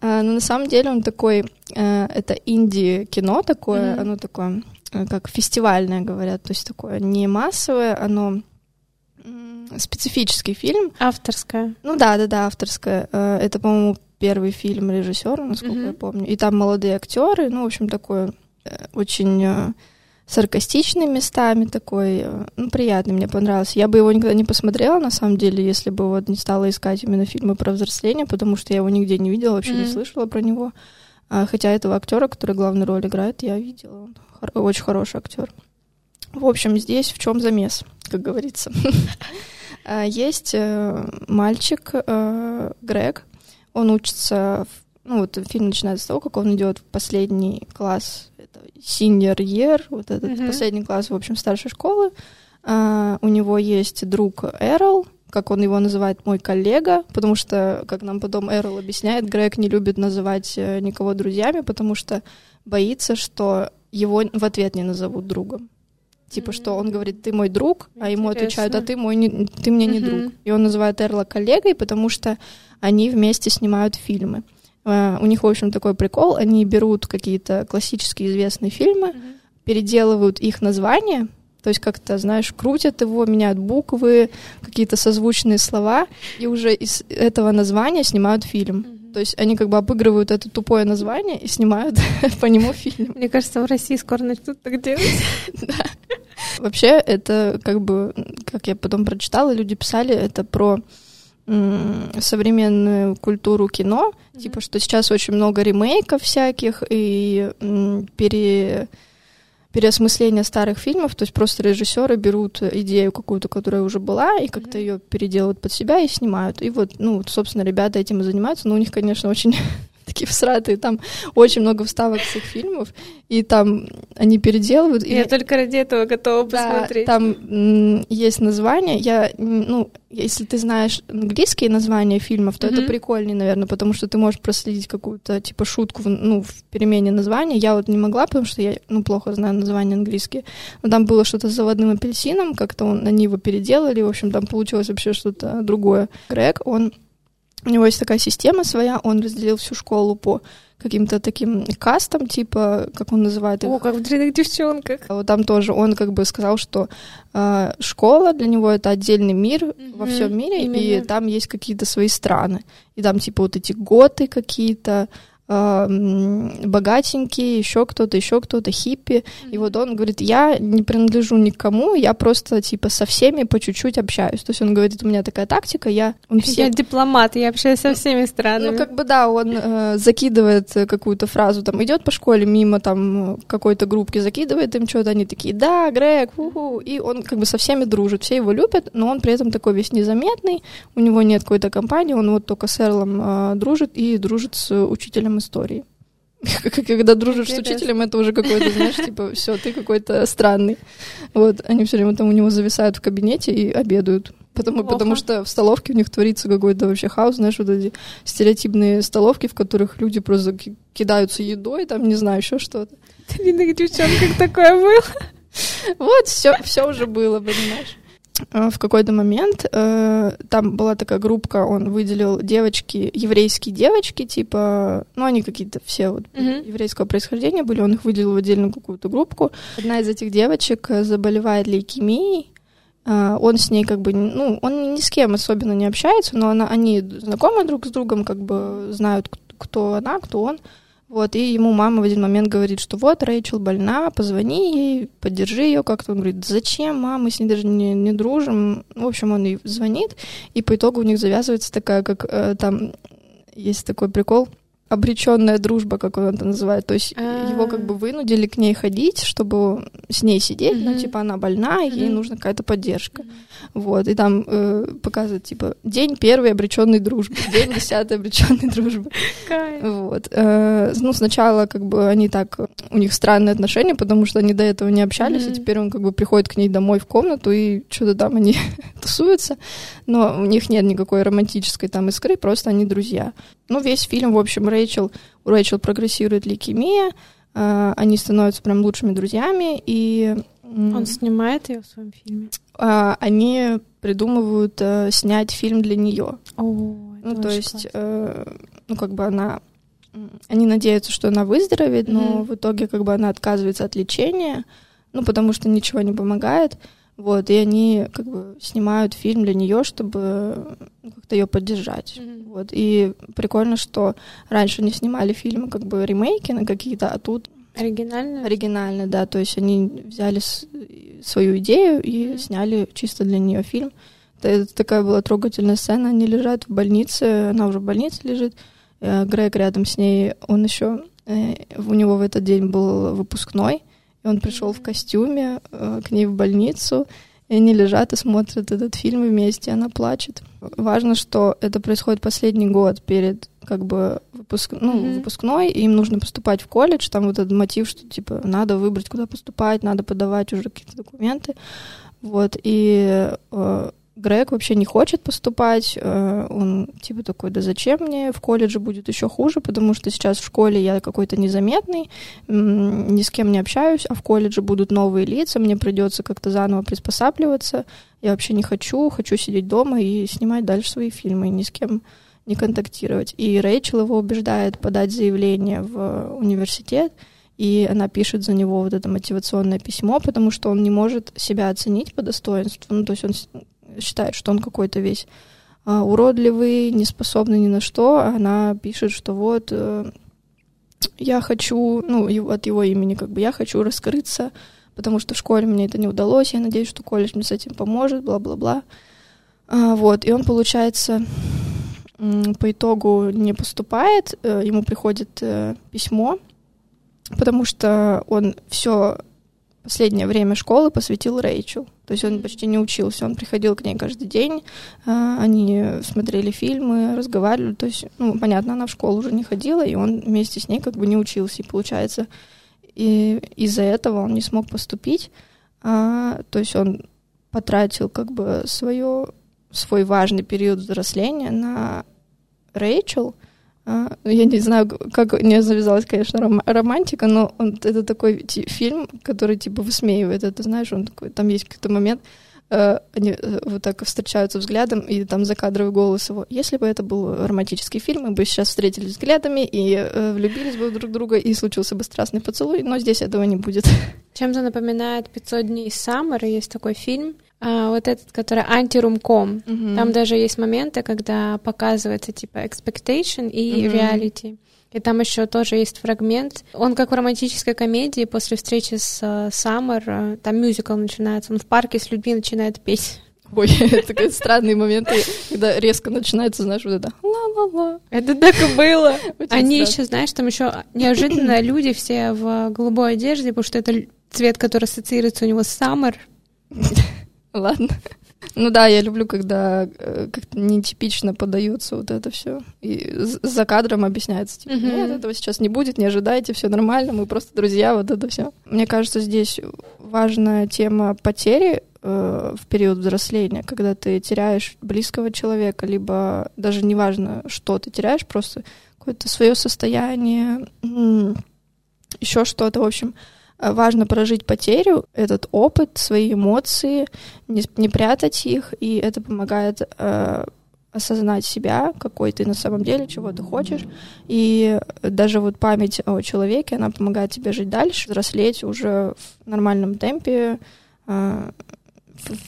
Speaker 3: А, но на самом деле он такой, э, это инди-кино такое, оно такое, э, как фестивальное, говорят, то есть такое не массовое, оно специфический фильм.
Speaker 1: Авторская.
Speaker 3: Ну да, да, да, авторское. Э, Это, по-моему, первый фильм режиссера, насколько
Speaker 1: Мгм.
Speaker 3: я помню. И там молодые актеры, ну, в общем, такой э, очень э, саркастичный местами такой, ну, приятный, мне понравился. Я бы его никогда не посмотрела, на самом деле, если бы вот не стала искать именно фильмы про взросление, потому что я его нигде не видела, вообще не
Speaker 1: Мгм.
Speaker 3: слышала про него. А, Хотя этого актера, который главную роль играет, я видела. Он хор- очень хороший актер. В общем, здесь в чем замес, как говорится. А, Есть э, мальчик э, Грег. Он учится, в- ну вот фильм начинается с того, как он идет в последний класс, это senior year, вот этот
Speaker 1: Мгм.
Speaker 3: последний класс, в общем, старшей школы. А, У него есть друг Эрл, как он его называет, мой коллега, потому что, как нам потом Эрл объясняет, Грег не любит называть э, никого друзьями, потому что боится, что его в ответ не назовут другом. Типа, что он говорит, ты мой друг, а ему отвечают, а ты мой, не- ты мне не друг. И он называет Эрла коллегой, потому что они вместе снимают фильмы. Э, У них, в общем, такой прикол. Они берут какие-то классические известные фильмы, переделывают их названия, то есть как-то, знаешь, крутят его, меняют буквы, какие-то созвучные слова, и уже из этого названия снимают фильм. То есть они как бы обыгрывают это тупое название и снимают по нему фильм.
Speaker 1: Мне кажется, в России скоро начнут так делать.
Speaker 3: Вообще, это как бы, как я потом прочитала, люди писали, это про современную культуру кино,
Speaker 1: Мгм.
Speaker 3: типа, что сейчас очень много ремейков всяких и пере переосмысление старых фильмов, то есть просто режиссеры берут идею какую-то, которая уже была, и как-то ее переделывают под себя и снимают. И вот, ну, вот, собственно, ребята этим и занимаются, но у них, конечно, очень такие всратые, там очень много вставок с их фильмов, и там они переделывают. и
Speaker 1: Я только ради этого готова
Speaker 3: да,
Speaker 1: посмотреть.
Speaker 3: там есть название. Я, ну, если ты знаешь английские названия фильмов, то это
Speaker 1: Мгм.
Speaker 3: прикольнее, наверное, потому что ты можешь проследить какую-то типа шутку, в, ну, в перемене названия. Я вот не могла, потому что я, ну, плохо знаю названия английские. Но там было что-то с заводным апельсином, как-то он, они его переделали, в общем, там получилось вообще что-то другое. Грег, он у него есть такая система своя, он разделил всю школу по каким-то таким кастам, типа, как он называет их,
Speaker 1: О, как в «Дрянных девчонках».
Speaker 3: Вот там тоже он как бы сказал, что э, школа для него это отдельный мир во
Speaker 1: Мгм,
Speaker 3: всем мире, и
Speaker 1: именно.
Speaker 3: там есть какие-то свои страны. И там типа вот эти готы какие-то, богатенький, еще кто-то, еще кто-то, хиппи. Mm-hmm. И вот он говорит, я не принадлежу никому, я просто типа со всеми по чуть-чуть общаюсь. То есть он говорит, у меня такая тактика, я...
Speaker 1: Он все... Я дипломат, я общаюсь со всеми странами.
Speaker 3: Ну, как бы да, он э, закидывает какую-то фразу, там, идет по школе мимо там какой-то группки, закидывает им что-то, они такие, да, Грег, уху, и он как бы со всеми дружит, все его любят, но он при этом такой весь незаметный, у него нет какой-то компании, он вот только с Эрлом э, дружит и дружит с учителем истории. Когда дружишь с учителем, это уже какой-то, знаешь, типа, все, ты какой-то странный. Вот, они все время там у него зависают в кабинете и обедают. Потому, потому что в столовке у них творится какой-то вообще хаос, знаешь, вот эти стереотипные столовки, в которых люди просто кидаются едой, там, не знаю, еще что-то.
Speaker 1: Ты видно, девчонках такое было.
Speaker 3: Вот, все, все уже было, понимаешь. Э, в какой-то момент э, там была такая группа, он выделил девочки, еврейские девочки, типа, ну, они какие-то все вот mm-hmm. еврейского происхождения были, он их выделил в отдельную какую-то группу. Одна из этих девочек э, заболевает лейкемией, э, он с ней как бы, ну, он ни с кем особенно не общается, но она, они знакомы друг с другом, как бы знают, кто она, кто он. Вот, и ему мама в один момент говорит, что вот, Рэйчел больна, позвони ей, поддержи ее как-то. Он говорит, зачем, мама, мы с ней даже не, не дружим. В общем, он ей звонит, и по итогу у них завязывается такая, как э, там есть такой прикол, обреченная дружба, как он это называет. То есть А-а-а. его как бы вынудили к ней ходить, чтобы с ней сидеть, mm-hmm. ну, типа, она больна, и mm-hmm. ей нужна какая-то поддержка. Mm-hmm. Вот, и там э, показывают, типа, день первый обреченной дружбы, день десятый обреченной дружбы. Вот. Э, ну, сначала, как бы, они так, у них странные отношения, потому что они до этого не общались, и теперь он, как бы, приходит к ней домой в комнату, и что-то там они тусуются, но у них нет никакой романтической там искры, просто они друзья. Ну, весь фильм, в общем, Рэйчел, у Рэйчел прогрессирует лейкемия, э, они становятся прям лучшими друзьями, и...
Speaker 1: Он снимает ее в своем фильме?
Speaker 3: Э, они придумывают э, снять фильм для нее.
Speaker 1: О,
Speaker 3: ну, то есть, э, ну, как бы она... Они надеются, что она выздоровеет, но mm-hmm. в итоге как бы она отказывается от лечения, ну, потому что ничего не помогает. Вот, и они как бы снимают фильм для нее, чтобы ну, как-то ее поддержать. Mm-hmm. Вот. И прикольно, что раньше не снимали фильмы как бы ремейки на какие-то, а тут
Speaker 1: Оригинально?
Speaker 3: Оригинально, да. То есть они взяли свою идею и mm-hmm. сняли чисто для нее фильм. Это такая была трогательная сцена. Они лежат в больнице, она уже в больнице лежит. Э, Грег рядом с ней, он еще, э, у него в этот день был выпускной, он пришел в костюме э, к ней в больницу, и они лежат и смотрят этот фильм вместе, она плачет. Важно, что это происходит последний год перед как бы выпуск, ну, mm-hmm. выпускной, и им нужно поступать в колледж, там вот этот мотив, что типа надо выбрать, куда поступать, надо подавать уже какие-то документы. Вот, и э, Грег вообще не хочет поступать. Э, он типа такой, да зачем мне? В колледже будет еще хуже, потому что сейчас в школе я какой-то незаметный, ни с кем не общаюсь, а в колледже будут новые лица, мне придется как-то заново приспосабливаться. Я вообще не хочу, хочу сидеть дома и снимать дальше свои фильмы, ни с кем не контактировать. И Рэйчел его убеждает подать заявление в университет, и она пишет за него вот это мотивационное письмо, потому что он не может себя оценить по достоинству. Ну, то есть он считает, что он какой-то весь а, уродливый, неспособный ни на что, она пишет, что вот э, я хочу, ну, от его имени как бы, я хочу раскрыться, потому что в школе мне это не удалось, я надеюсь, что колледж мне с этим поможет, бла-бла-бла. А, вот, и он, получается, по итогу не поступает, э, ему приходит э, письмо, потому что он все последнее время школы посвятил Рэйчел. То есть он почти не учился, он приходил к ней каждый день, а, они смотрели фильмы, разговаривали. То есть, ну, понятно, она в школу уже не ходила, и он вместе с ней как бы не учился. И получается, и из-за этого он не смог поступить. А, то есть он потратил как бы свое, свой важный период взросления на Рэйчел — я не знаю, как не завязалась, конечно, ром- романтика, но он, это такой фильм, который типа высмеивает это, знаешь, он такой, там есть какой-то момент, э, они э, вот так встречаются взглядом, и там закадровый голос его. Если бы это был романтический фильм, мы бы сейчас встретились взглядами и э, влюбились бы друг в друга, и случился бы страстный поцелуй, но здесь этого не будет.
Speaker 1: Чем-то напоминает «500 дней Саммера», есть такой фильм, а, вот этот, который антирумком. Mm-hmm. Там даже есть моменты, когда показывается типа expectation и mm-hmm. reality. И там еще тоже есть фрагмент. Он как в романтической комедии после встречи с Саммер, э, там мюзикл начинается, он в парке с людьми начинает петь.
Speaker 3: Ой, это странные моменты, когда резко начинается, знаешь, вот это ла-ла-ла.
Speaker 1: Это так и было. Они еще, знаешь, там еще неожиданно люди все в голубой одежде, потому что это цвет, который ассоциируется у него с Summer.
Speaker 3: Ладно. Ну да, я люблю, когда э, как-то нетипично подается вот это все. И за кадром объясняется, типа, нет, этого сейчас не будет, не ожидайте, все нормально, мы просто друзья, вот это все. Мне кажется, здесь важная тема потери э, в период взросления, когда ты теряешь близкого человека, либо даже неважно, что ты теряешь, просто какое-то свое состояние, еще что-то, в общем, важно прожить потерю, этот опыт, свои эмоции, не, не прятать их, и это помогает э, осознать себя, какой ты на самом деле, чего ты хочешь. И даже вот память о человеке, она помогает тебе жить дальше, взрослеть уже в нормальном темпе, э,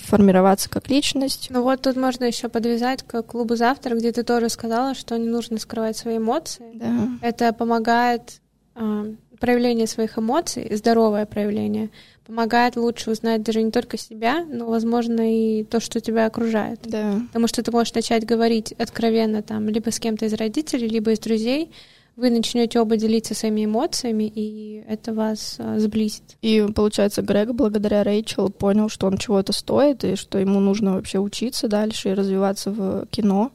Speaker 3: формироваться как личность.
Speaker 1: Ну вот тут можно еще подвязать к клубу завтра, где ты тоже сказала, что не нужно скрывать свои эмоции.
Speaker 3: Да.
Speaker 1: Это помогает э, проявление своих эмоций, здоровое проявление, помогает лучше узнать даже не только себя, но, возможно, и то, что тебя окружает.
Speaker 3: Да.
Speaker 1: Потому что ты можешь начать говорить откровенно там либо с кем-то из родителей, либо из друзей, вы начнете оба делиться своими эмоциями, и это вас а, сблизит.
Speaker 3: И получается, Грег благодаря Рэйчел понял, что он чего-то стоит, и что ему нужно вообще учиться дальше и развиваться в кино.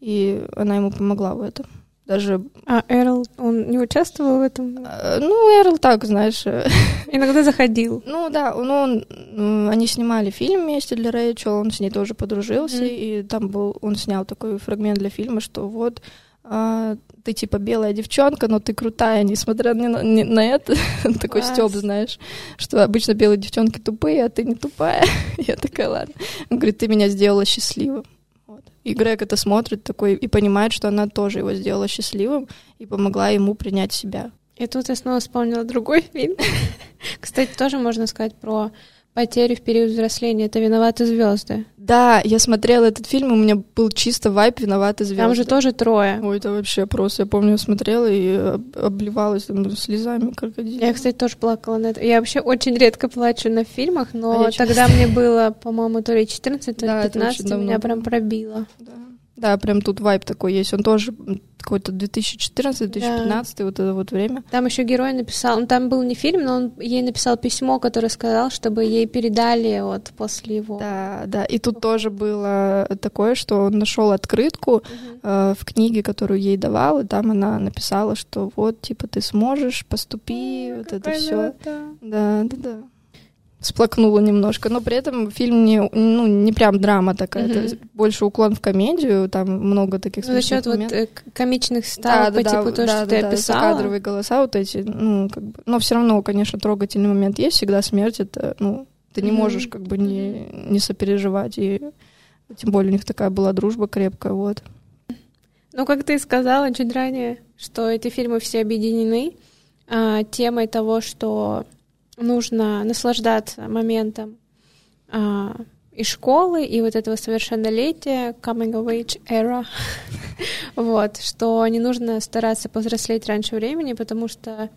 Speaker 3: И она ему помогла в этом даже...
Speaker 1: А Эрл, он не участвовал в этом?
Speaker 3: Э, ну, Эрл так, знаешь...
Speaker 1: Иногда заходил.
Speaker 3: Ну, да, ну, он, они снимали фильм вместе для Рэйчел, он с ней тоже подружился, mm-hmm. и там был, он снял такой фрагмент для фильма, что вот а, ты типа белая девчонка, но ты крутая, несмотря ни на, ни на это. Такой стёб, знаешь, что обычно белые девчонки тупые, а ты не тупая. Я такая, ладно. Он говорит, ты меня сделала счастливым. И Грег это смотрит такой и понимает, что она тоже его сделала счастливым и помогла ему принять себя.
Speaker 1: И тут я снова вспомнила другой фильм. Кстати, тоже можно сказать про потерю в период взросления. Это «Виноваты звезды».
Speaker 3: Да, я смотрела этот фильм, у меня был чисто вайп «Виноваты звезды».
Speaker 1: Там же тоже трое.
Speaker 3: Ой, это вообще просто. Я помню, я смотрела и обливалась там, слезами крокодила.
Speaker 1: Я, кстати, тоже плакала на это. Я вообще очень редко плачу на фильмах, но а тогда мне было, по-моему, то ли 14, то ли да, 15, меня прям пробило.
Speaker 3: Да. Да, прям тут вайп такой есть. Он тоже какой-то 2014-2015, да. вот это вот время.
Speaker 1: Там еще герой написал, ну там был не фильм, но он ей написал письмо, которое сказал, чтобы ей передали вот после его.
Speaker 3: Да, да. И тут тоже было такое, что он нашел открытку угу. э, в книге, которую ей давал, и там она написала, что вот типа ты сможешь, поступи, Ой, вот это все. Да, да, да сплакнула немножко, но при этом фильм не, ну, не прям драма такая, mm-hmm. это больше уклон в комедию, там много таких
Speaker 1: ну, За счет вот э, комичных ставок да, по да, типу да, то, да, что да, ты да, описала.
Speaker 3: кадровые голоса вот эти, ну, как бы, но все равно, конечно, трогательный момент есть, всегда смерть, это, ну, ты не mm-hmm. можешь как бы не, не сопереживать, и тем более у них такая была дружба крепкая, вот.
Speaker 1: Ну, как ты сказала чуть ранее, что эти фильмы все объединены а, темой того, что нужно наслаждаться моментом а, и школы, и вот этого совершеннолетия, coming of age era, вот, что не нужно стараться повзрослеть раньше времени, потому что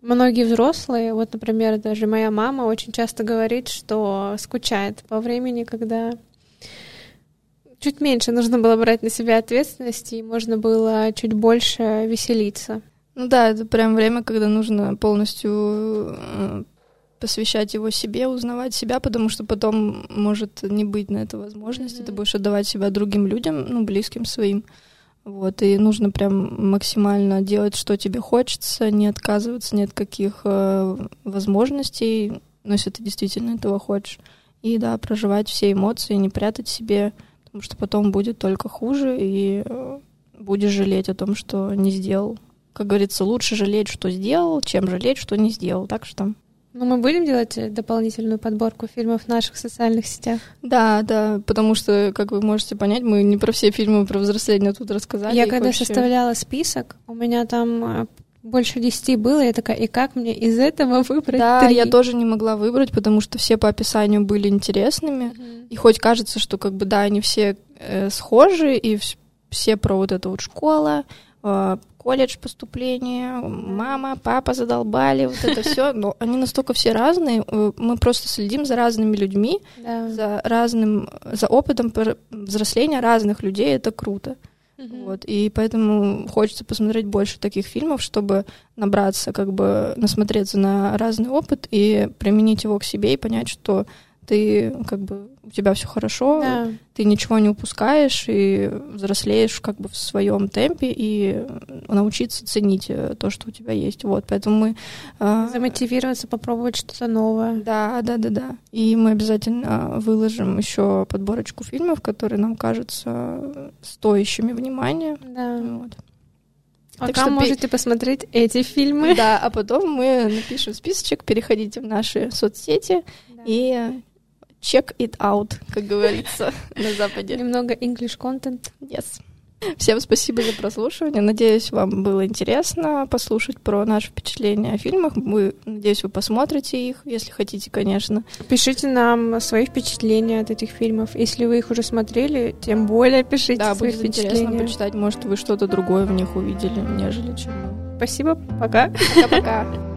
Speaker 1: многие взрослые, вот, например, даже моя мама очень часто говорит, что скучает по времени, когда чуть меньше нужно было брать на себя ответственности, и можно было чуть больше веселиться.
Speaker 3: Ну да, это прям время, когда нужно полностью э, посвящать его себе, узнавать себя, потому что потом может не быть на это возможности. Mm-hmm. Ты будешь отдавать себя другим людям, ну, близким своим. Вот, и нужно прям максимально делать, что тебе хочется, не отказываться ни от каких э, возможностей, ну, если ты действительно этого хочешь. И да, проживать все эмоции, не прятать себе, потому что потом будет только хуже, и э, будешь жалеть о том, что не сделал как говорится, лучше жалеть, что сделал, чем жалеть, что не сделал. Так что...
Speaker 1: Ну, мы будем делать дополнительную подборку фильмов в наших социальных сетях.
Speaker 3: Да, да, потому что, как вы можете понять, мы не про все фильмы про взросление тут рассказали.
Speaker 1: Я когда вообще... составляла список, у меня там э, больше десяти было, я такая, и как мне из этого выбрать
Speaker 3: Да,
Speaker 1: три?
Speaker 3: я тоже не могла выбрать, потому что все по описанию были интересными, mm-hmm. и хоть кажется, что как бы да, они все э, схожи, и все про вот эту вот школа, э, колледж поступление, мама, папа задолбали, вот это все, но они настолько все разные, э, мы просто следим за разными людьми, да. за разным, за опытом взросления разных людей, это круто. Mm-hmm. Вот, и поэтому хочется посмотреть больше таких фильмов, чтобы набраться, как бы насмотреться на разный опыт и применить его к себе и понять, что ты как бы у тебя все хорошо, да. ты ничего не упускаешь и взрослеешь как бы в своем темпе и научиться ценить э, то, что у тебя есть. Вот, поэтому мы
Speaker 1: э, замотивироваться попробовать что-то новое.
Speaker 3: Да, да, да, да. И мы обязательно выложим еще подборочку фильмов, которые нам кажутся стоящими внимания.
Speaker 1: Да. Вот. Пока так что можете посмотреть эти фильмы.
Speaker 3: Да, а потом мы напишем списочек, переходите в наши соцсети да. и check it out, как говорится на Западе.
Speaker 1: Немного English content.
Speaker 3: Yes. Всем спасибо за прослушивание. Надеюсь, вам было интересно послушать про наши впечатления о фильмах. Мы, надеюсь, вы посмотрите их, если хотите, конечно.
Speaker 1: Пишите нам свои впечатления от этих фильмов. Если вы их уже смотрели, тем более пишите
Speaker 3: да,
Speaker 1: свои
Speaker 3: будет
Speaker 1: впечатления.
Speaker 3: интересно почитать. Может, вы что-то другое в них увидели, нежели чем мы.
Speaker 1: Спасибо. Пока.
Speaker 3: Пока-пока.